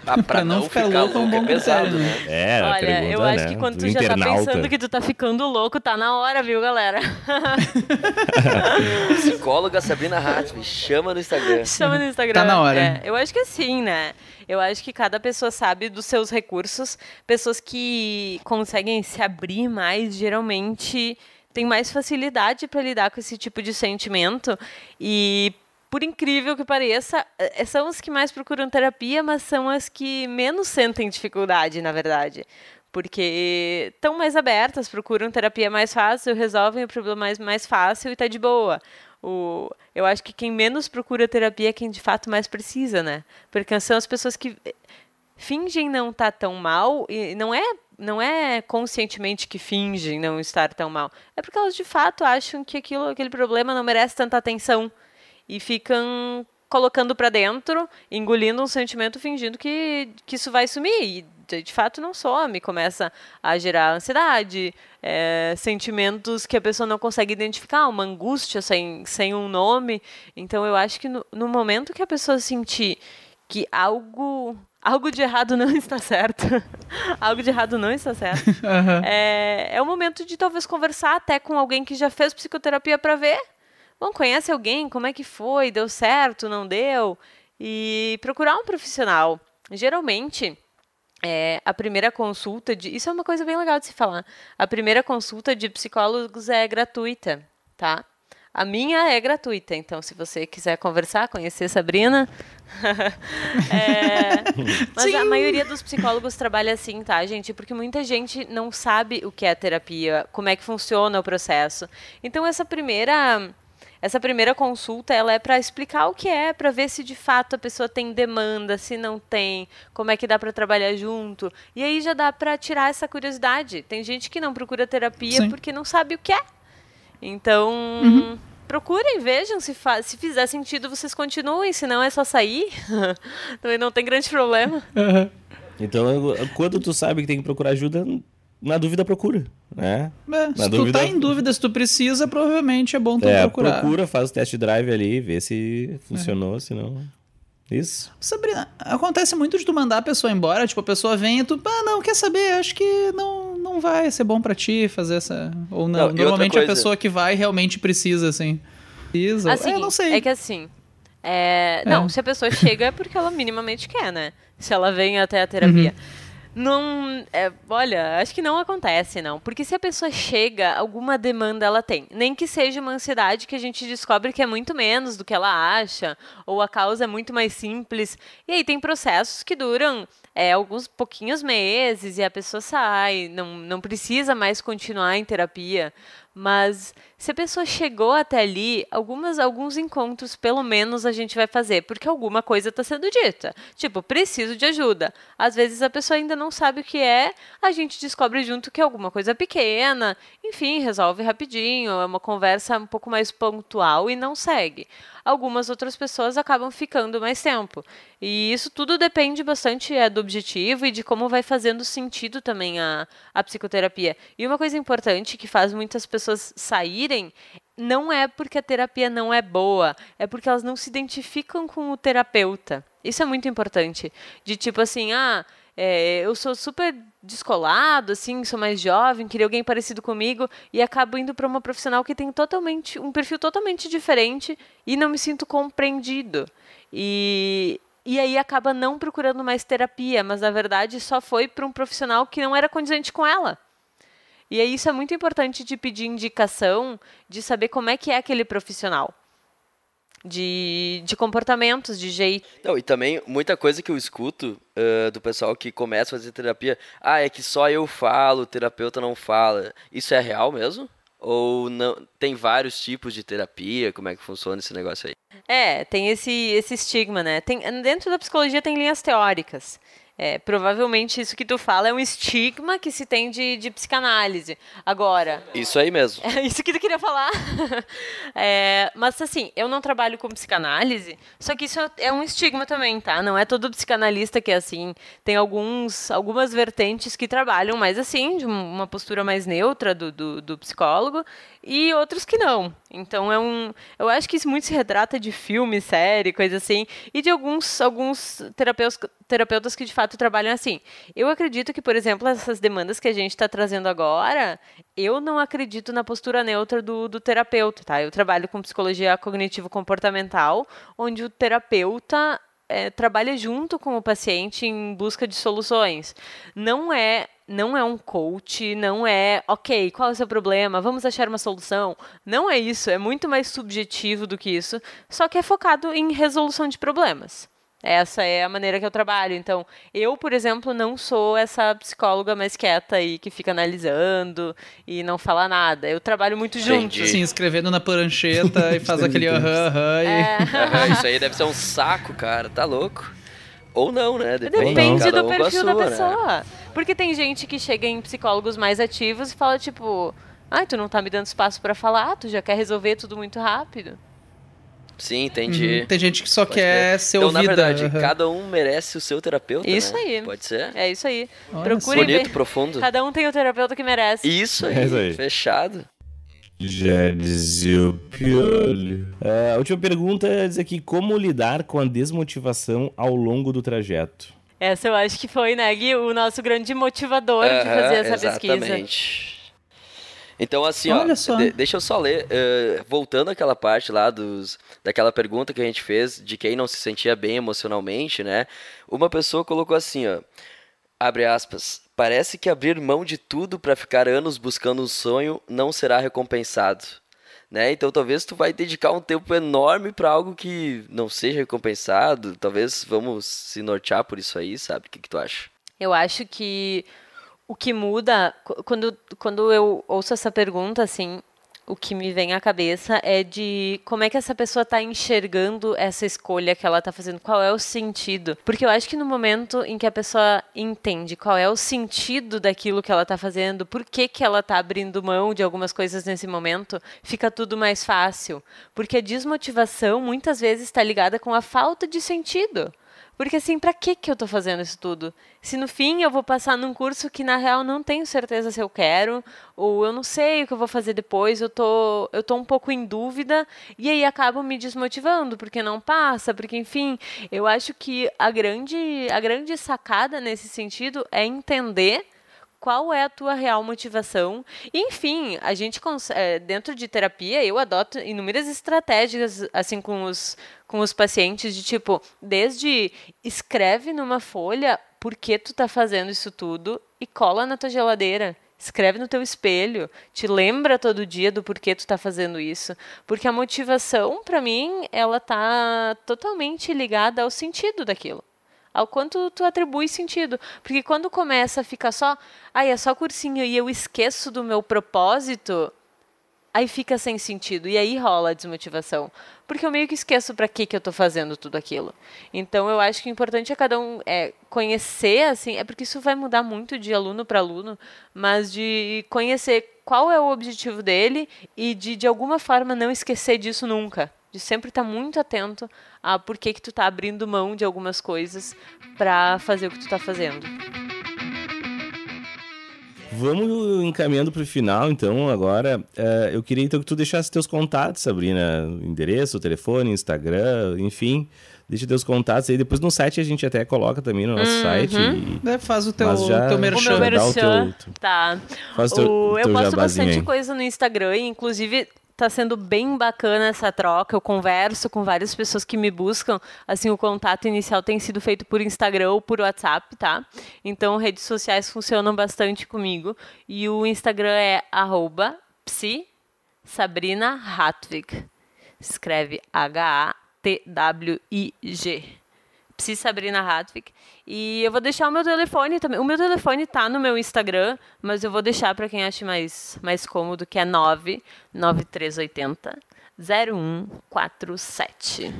Ah, pra, não não ficar ficar, louco é um bom pesado, critério, né? É, Olha, pergunta, eu acho né, que quando do tu já tá internauta. pensando que tu tá ficando louco, tá na hora, viu, galera? Psicóloga Sabrina Hatt, me chama no Instagram. Chama no Instagram. Tá na hora. É, eu acho que assim, né? Eu acho que cada pessoa sabe dos seus recursos. Pessoas que conseguem se abrir mais, geralmente têm mais facilidade para lidar com esse tipo de sentimento. E, por incrível que pareça, eh, são as que mais procuram terapia, mas são as que menos sentem dificuldade, na verdade. Porque estão mais abertas, procuram terapia mais fácil, resolvem o problema mais, mais fácil e tá de boa. O, eu acho que quem menos procura terapia é quem de fato mais precisa, né? Porque são as pessoas que eh, fingem não estar tão mal e não é não é conscientemente que fingem não estar tão mal. É porque elas de fato acham que aquilo, aquele problema não merece tanta atenção e ficam colocando pra dentro, engolindo um sentimento, fingindo que, que isso vai sumir. E de, fato não some, começa a gerar ansiedade, é, sentimentos que a pessoa não consegue identificar, uma angústia sem, sem um nome. Então eu acho que no, no momento que a pessoa sentir que algo algo de errado não está certo, algo de errado não está certo, é, é o momento de talvez conversar até com alguém que já fez psicoterapia para ver Bom, conhece alguém? Como é que foi? Deu certo? Não deu? E procurar um profissional. Geralmente, é, a primeira consulta de. Isso é uma coisa bem legal de se falar. A primeira consulta de psicólogos é gratuita, tá? A minha é gratuita, então se você quiser conversar, conhecer Sabrina. é, mas a Sim. maioria dos psicólogos trabalha assim, tá, gente? Porque muita gente não sabe o que é terapia, como é que funciona o processo. Então essa primeira essa primeira consulta ela é para explicar o que é, para ver se de fato a pessoa tem demanda, se não tem, como é que dá para trabalhar junto. E aí já dá para tirar essa curiosidade. Tem gente que não procura terapia Sim. porque não sabe o que é. Então, Uhum. procurem, vejam se, fa- se fizer sentido, vocês continuem, se não é só sair. Também não tem grande problema. Então, eu- quando tu sabe que tem que procurar ajuda, na dúvida procura, né? É, se tu dúvida- tá em dúvida se tu precisa, provavelmente é bom tu É, procurar. procura, faz o test drive ali, vê se funcionou, se não... Isso. Sabrina, acontece muito de tu mandar a pessoa embora, tipo, a pessoa vem e tu, ah, não, quer saber, acho que não, não vai ser bom pra ti fazer essa... Ou não, Não, normalmente a pessoa que vai realmente precisa, assim. Precisa, Assim, é, não sei. É que assim. é, Não, É. se a pessoa chega é porque ela minimamente quer, né? Se ela vem até a terapia. Não. é, olha, acho que não acontece, não. Porque se a pessoa chega, alguma demanda ela tem. Nem que seja uma ansiedade que a gente descobre que é muito menos do que ela acha, ou a causa é muito mais simples. E aí tem processos que duram é, alguns pouquinhos meses e a pessoa sai, não, não precisa mais continuar em terapia. Mas se a pessoa chegou até ali, algumas, alguns encontros, pelo menos, a gente vai fazer, porque alguma coisa está sendo dita. Tipo, preciso de ajuda. Às vezes a pessoa ainda não sabe o que é, a gente descobre junto que é alguma coisa pequena, enfim, resolve rapidinho, é uma conversa um pouco mais pontual e não segue. Algumas outras pessoas acabam ficando mais tempo. E isso tudo depende bastante é, do objetivo e de como vai fazendo sentido também a, a psicoterapia. E uma coisa importante que faz muitas pessoas saírem não é porque a terapia não é boa, é porque elas não se identificam com o terapeuta. Isso é muito importante. De tipo assim, ah, é, eu sou super descolado, assim, sou mais jovem, queria alguém parecido comigo e acabo indo para uma profissional que tem totalmente um perfil totalmente diferente e não me sinto compreendido. E e aí acaba não procurando mais terapia, mas na verdade só foi para um profissional que não era condizente com ela. E aí isso é muito importante de pedir indicação, de saber como é que é aquele profissional. De, de comportamentos, de jeito. Não, e também muita coisa que eu escuto ah, do pessoal que começa a fazer terapia. Ah, é que só eu falo, o terapeuta não fala. Isso é real mesmo? Ou não tem vários tipos de terapia? Como é que funciona esse negócio aí? É, tem esse, esse estigma, né? Tem, dentro da psicologia tem linhas teóricas. É, provavelmente isso que tu fala é um estigma que se tem de, de psicanálise. Agora, Isso aí mesmo. é isso que tu queria falar. É, mas assim, eu não trabalho com psicanálise, só que isso é um estigma também, tá? Não é todo psicanalista que é assim. Tem alguns, algumas vertentes que trabalham mais assim, de um- uma postura mais neutra do, do, do psicólogo, e outros que não. Então é um. Eu acho que isso muito se retrata de filme, série, coisa assim, e de alguns, alguns terapeutas, terapeutas que de fato trabalham assim. Eu acredito que, por exemplo, essas demandas que a gente está trazendo agora, eu não acredito na postura neutra do, do terapeuta, tá? Eu trabalho com psicologia cognitivo-comportamental, onde o terapeuta é, trabalha junto com o paciente em busca de soluções. Não é não é um coach, não é, ok, qual é o seu problema? Vamos achar uma solução. Não é isso, é muito mais subjetivo do que isso, só que é focado em resolução de problemas. Essa é a maneira que eu trabalho. Então, eu, por exemplo, não sou essa psicóloga mais quieta aí que fica analisando e não fala nada. Eu trabalho muito junto. Entendi. Sim, escrevendo na prancheta e faz aquele aham, aham. e- Aham, isso aí deve ser um saco, cara. Tá louco? Ou não, né? Depende, Depende do um perfil da sua, né? pessoa. Porque tem gente que chega em psicólogos mais ativos e fala, tipo, ai, tu não tá me dando espaço pra falar, tu já quer resolver tudo muito rápido. Sim, entendi. Uhum. Tem gente que só Pode quer crer. ser então, ouvida. na verdade, aham. cada um merece o seu terapeuta, Isso né? aí. Pode ser? É isso aí. Olha Procure Bonito, profundo. Cada um tem o terapeuta que merece. Isso aí, É isso aí. fechado. Já dizia o piolho. É, a última pergunta é dizer aqui, como lidar com a desmotivação ao longo do trajeto? Essa eu acho que foi, né, Gui, o nosso grande motivador de Aham, fazer essa pesquisa. exatamente. Então, assim, Olha ó, só. de- deixa eu só ler, eh, voltando àquela parte lá dos, daquela pergunta que a gente fez de quem não se sentia bem emocionalmente, né? Uma pessoa colocou assim, ó, abre aspas, parece que abrir mão de tudo para ficar anos buscando um sonho não será recompensado, né? Então, talvez tu vai dedicar um tempo enorme para algo que não seja recompensado, talvez vamos se nortear por isso aí, sabe? O que, que tu acha? Eu acho que o que muda, qu- quando, quando eu ouço essa pergunta, assim, o que me vem à cabeça é de como é que essa pessoa está enxergando essa escolha que ela está fazendo, qual é o sentido. Porque eu acho que no momento em que a pessoa entende qual é o sentido daquilo que ela está fazendo, por que, que ela está abrindo mão de algumas coisas nesse momento, fica tudo mais fácil. Porque a desmotivação muitas vezes está ligada com a falta de sentido. Porque assim, pra que que eu tô fazendo isso tudo? Se no fim eu vou passar num curso que na real não tenho certeza se eu quero, ou eu não sei o que eu vou fazer depois, eu tô, eu tô um pouco em dúvida, e aí acabo me desmotivando, porque não passa, porque enfim, eu acho que a grande, a grande sacada nesse sentido é entender qual é a tua real motivação. Enfim, a gente eh, dentro de terapia, eu adoto inúmeras estratégias assim com os com os pacientes de tipo, desde escreve numa folha por que tu tá fazendo isso tudo e cola na tua geladeira. Escreve no teu espelho, te lembra todo dia do porquê tu tá fazendo isso, porque a motivação para mim, ela tá totalmente ligada ao sentido daquilo ao quanto tu atribui sentido. Porque quando começa a ficar só, ai, é só cursinho e eu esqueço do meu propósito, aí fica sem sentido. E aí rola a desmotivação. Porque eu meio que esqueço para que, que eu tô fazendo tudo aquilo. Então eu acho que o importante é cada um é, conhecer, assim, é porque isso vai mudar muito de aluno para aluno, mas de conhecer qual é o objetivo dele e de, de alguma forma, não esquecer disso nunca de sempre estar muito atento a por que que tu tá abrindo mão de algumas coisas para fazer o que tu tá fazendo. Vamos encaminhando para o final, então, agora. Eh, eu queria então que tu deixasse teus contatos, Sabrina. Endereço, telefone, Instagram, enfim. Deixa teus contatos aí. Depois no site a gente até coloca também no nosso site. e- É, faz o teu, Mas já- teu O merchan. meu dá o merchan, teu- tá. Faz o teu- O- eu teu posto jabazinho bastante aí. coisa no Instagram inclusive tá sendo bem bacana essa troca. Eu converso com várias pessoas que me buscam. Assim, o contato inicial tem sido feito por Instagram ou por WhatsApp, tá? Então, redes sociais funcionam bastante comigo. E o Instagram é psi. Escreve H-A-T-W-I-G. Psi Sabrina Hartwig. E eu vou deixar o meu telefone também. O meu telefone tá no meu Instagram, mas eu vou deixar para quem acha mais, mais cômodo, que é 99380 0147.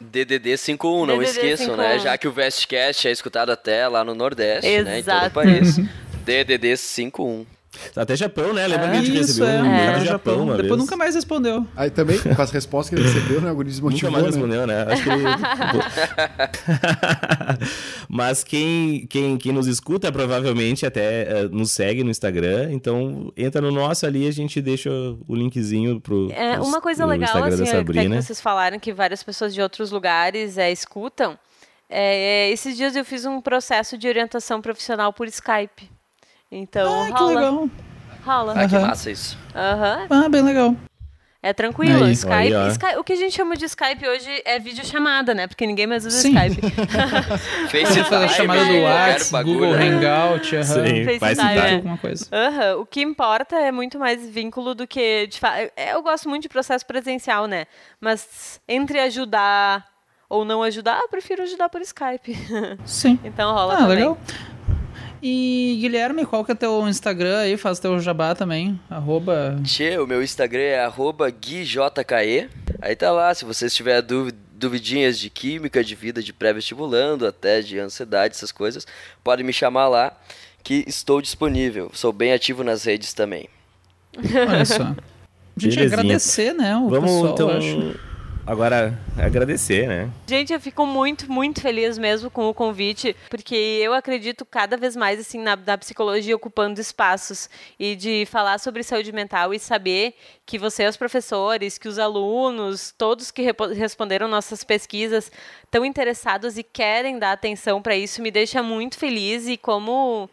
DDD 51, não DDD esqueçam, né? 51. Já que o Vestcast é escutado até lá no Nordeste, né? Em todo Exato. o país. DDD 51. Até Japão, né? Lembra que a É, gente isso, recebeu é. um é. Japão uma Depois vez. nunca mais respondeu. Aí também, com as respostas que ele recebeu, né? O guri desmotivou, Nunca mais né? respondeu, né? Acho que ele... Mas quem, quem, quem nos escuta provavelmente até eh, nos segue no Instagram. Então entra no nosso ali a gente deixa o linkzinho pro, É, pros- uma coisa pro legal, Instagram assim, até Sabrina. que vocês falaram que várias pessoas de outros lugares é, escutam. É, é, esses dias eu fiz um processo de orientação profissional por Skype. Então, Ah, que rola. legal. Rola. Ah, que massa isso. Aham. Ah, bem legal. É tranquilo. Aí. Skype, Aí, ó. Sky- o que a gente chama de Skype hoje é videochamada, né? Porque ninguém mais usa Sim. Skype. FaceTime, Fazer a chamada do WhatsApp, bagulho, Google né? Hangout, aham. Sim, FaceTime, é. alguma coisa. Aham, O que importa é muito mais vínculo do que. De fa... é, Eu gosto muito de processo presencial, né? Mas entre ajudar ou não ajudar, eu prefiro ajudar por Skype. Sim. então rola Ah, também. legal. E Guilherme, qual que é teu Instagram aí? Faz teu jabá também. Arroba. Tchê, o meu Instagram é arroba guijke. Aí tá lá, se vocês tiverem dúvida, duvidinhas de química, de vida, de pré-vestibulando, até de ansiedade, essas coisas, podem me chamar lá, que estou disponível. Sou bem ativo nas redes também. Olha só. A gente Belezinha. agradecer, né? O Vamos pessoal, então eu acho. Agora agradecer, né? Gente, eu fico muito, muito feliz mesmo com o convite, porque eu acredito cada vez mais assim na, na psicologia ocupando espaços e de falar sobre saúde mental e saber que vocês, professores, que os alunos, todos que responderam nossas pesquisas, estão interessados e querem dar atenção para isso, me deixa muito feliz e como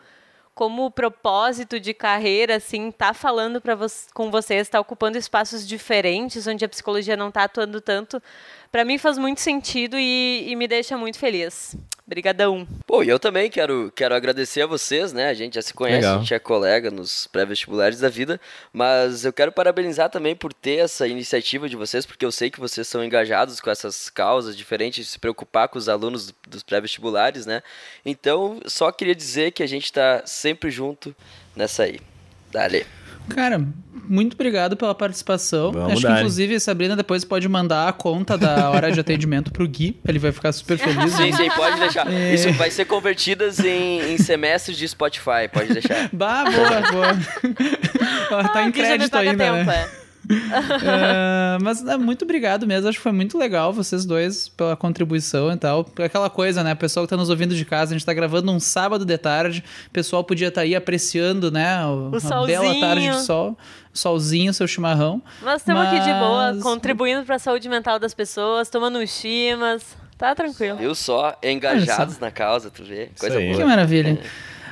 como propósito de carreira, assim, tá falando para vo com vocês, tá ocupando espaços diferentes, onde a psicologia não tá atuando tanto, para mim faz muito sentido e, e me deixa muito feliz. Obrigadão. Pô, e eu também quero, quero agradecer a vocês, né? A gente já se conhece, Legal. a gente é colega nos pré-vestibulares da vida, mas eu quero parabenizar também por ter essa iniciativa de vocês, porque eu sei que vocês são engajados com essas causas diferentes, de se preocupar com os alunos dos pré-vestibulares, né? Então, só queria dizer que a gente tá sempre junto nessa aí. Dale. Cara, muito obrigado pela participação. Vamos Acho que, dar. inclusive, a Sabrina depois pode mandar a conta da hora de atendimento pro Gui. Ele vai ficar super feliz. Sim, sim, pode deixar. É. Isso vai ser convertidas em, em semestres de Spotify, pode deixar. Bah, boa, boa. Ó, tá em Ah, que crédito ainda, tempo, né? é. Ah, mas é, muito obrigado mesmo. Acho que foi muito legal vocês dois pela contribuição e tal. Aquela coisa, né? O pessoal que tá nos ouvindo de casa, a gente tá gravando um sábado de tarde. O pessoal podia estar aí apreciando, né? O, O uma bela solzinho. tarde de sol. Solzinho, seu chimarrão. Mas estamos aqui de boa, Mas- contribuindo para a saúde mental das pessoas, tomando uns chimas. Tá tranquilo. Viu só? Engajados na causa, tu vê? Coisa boa. Que maravilha.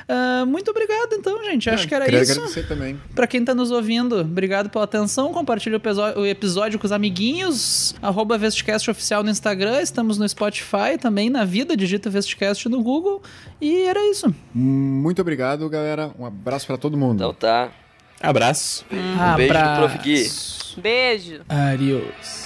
Ah, muito obrigado, então, gente. Acho que era Queria isso. agradecer também. Pra quem tá nos ouvindo, obrigado pela atenção. Compartilhe o o episódio com os amiguinhos. Arroba Vestcast Oficial no Instagram. Estamos no Spotify também, na vida. Digita Vestcast no Google. E era isso. Muito obrigado, galera. Um abraço pra todo mundo. Então tá. Abraço. Um beijo do Prof. Gui. Beijo. Adiós.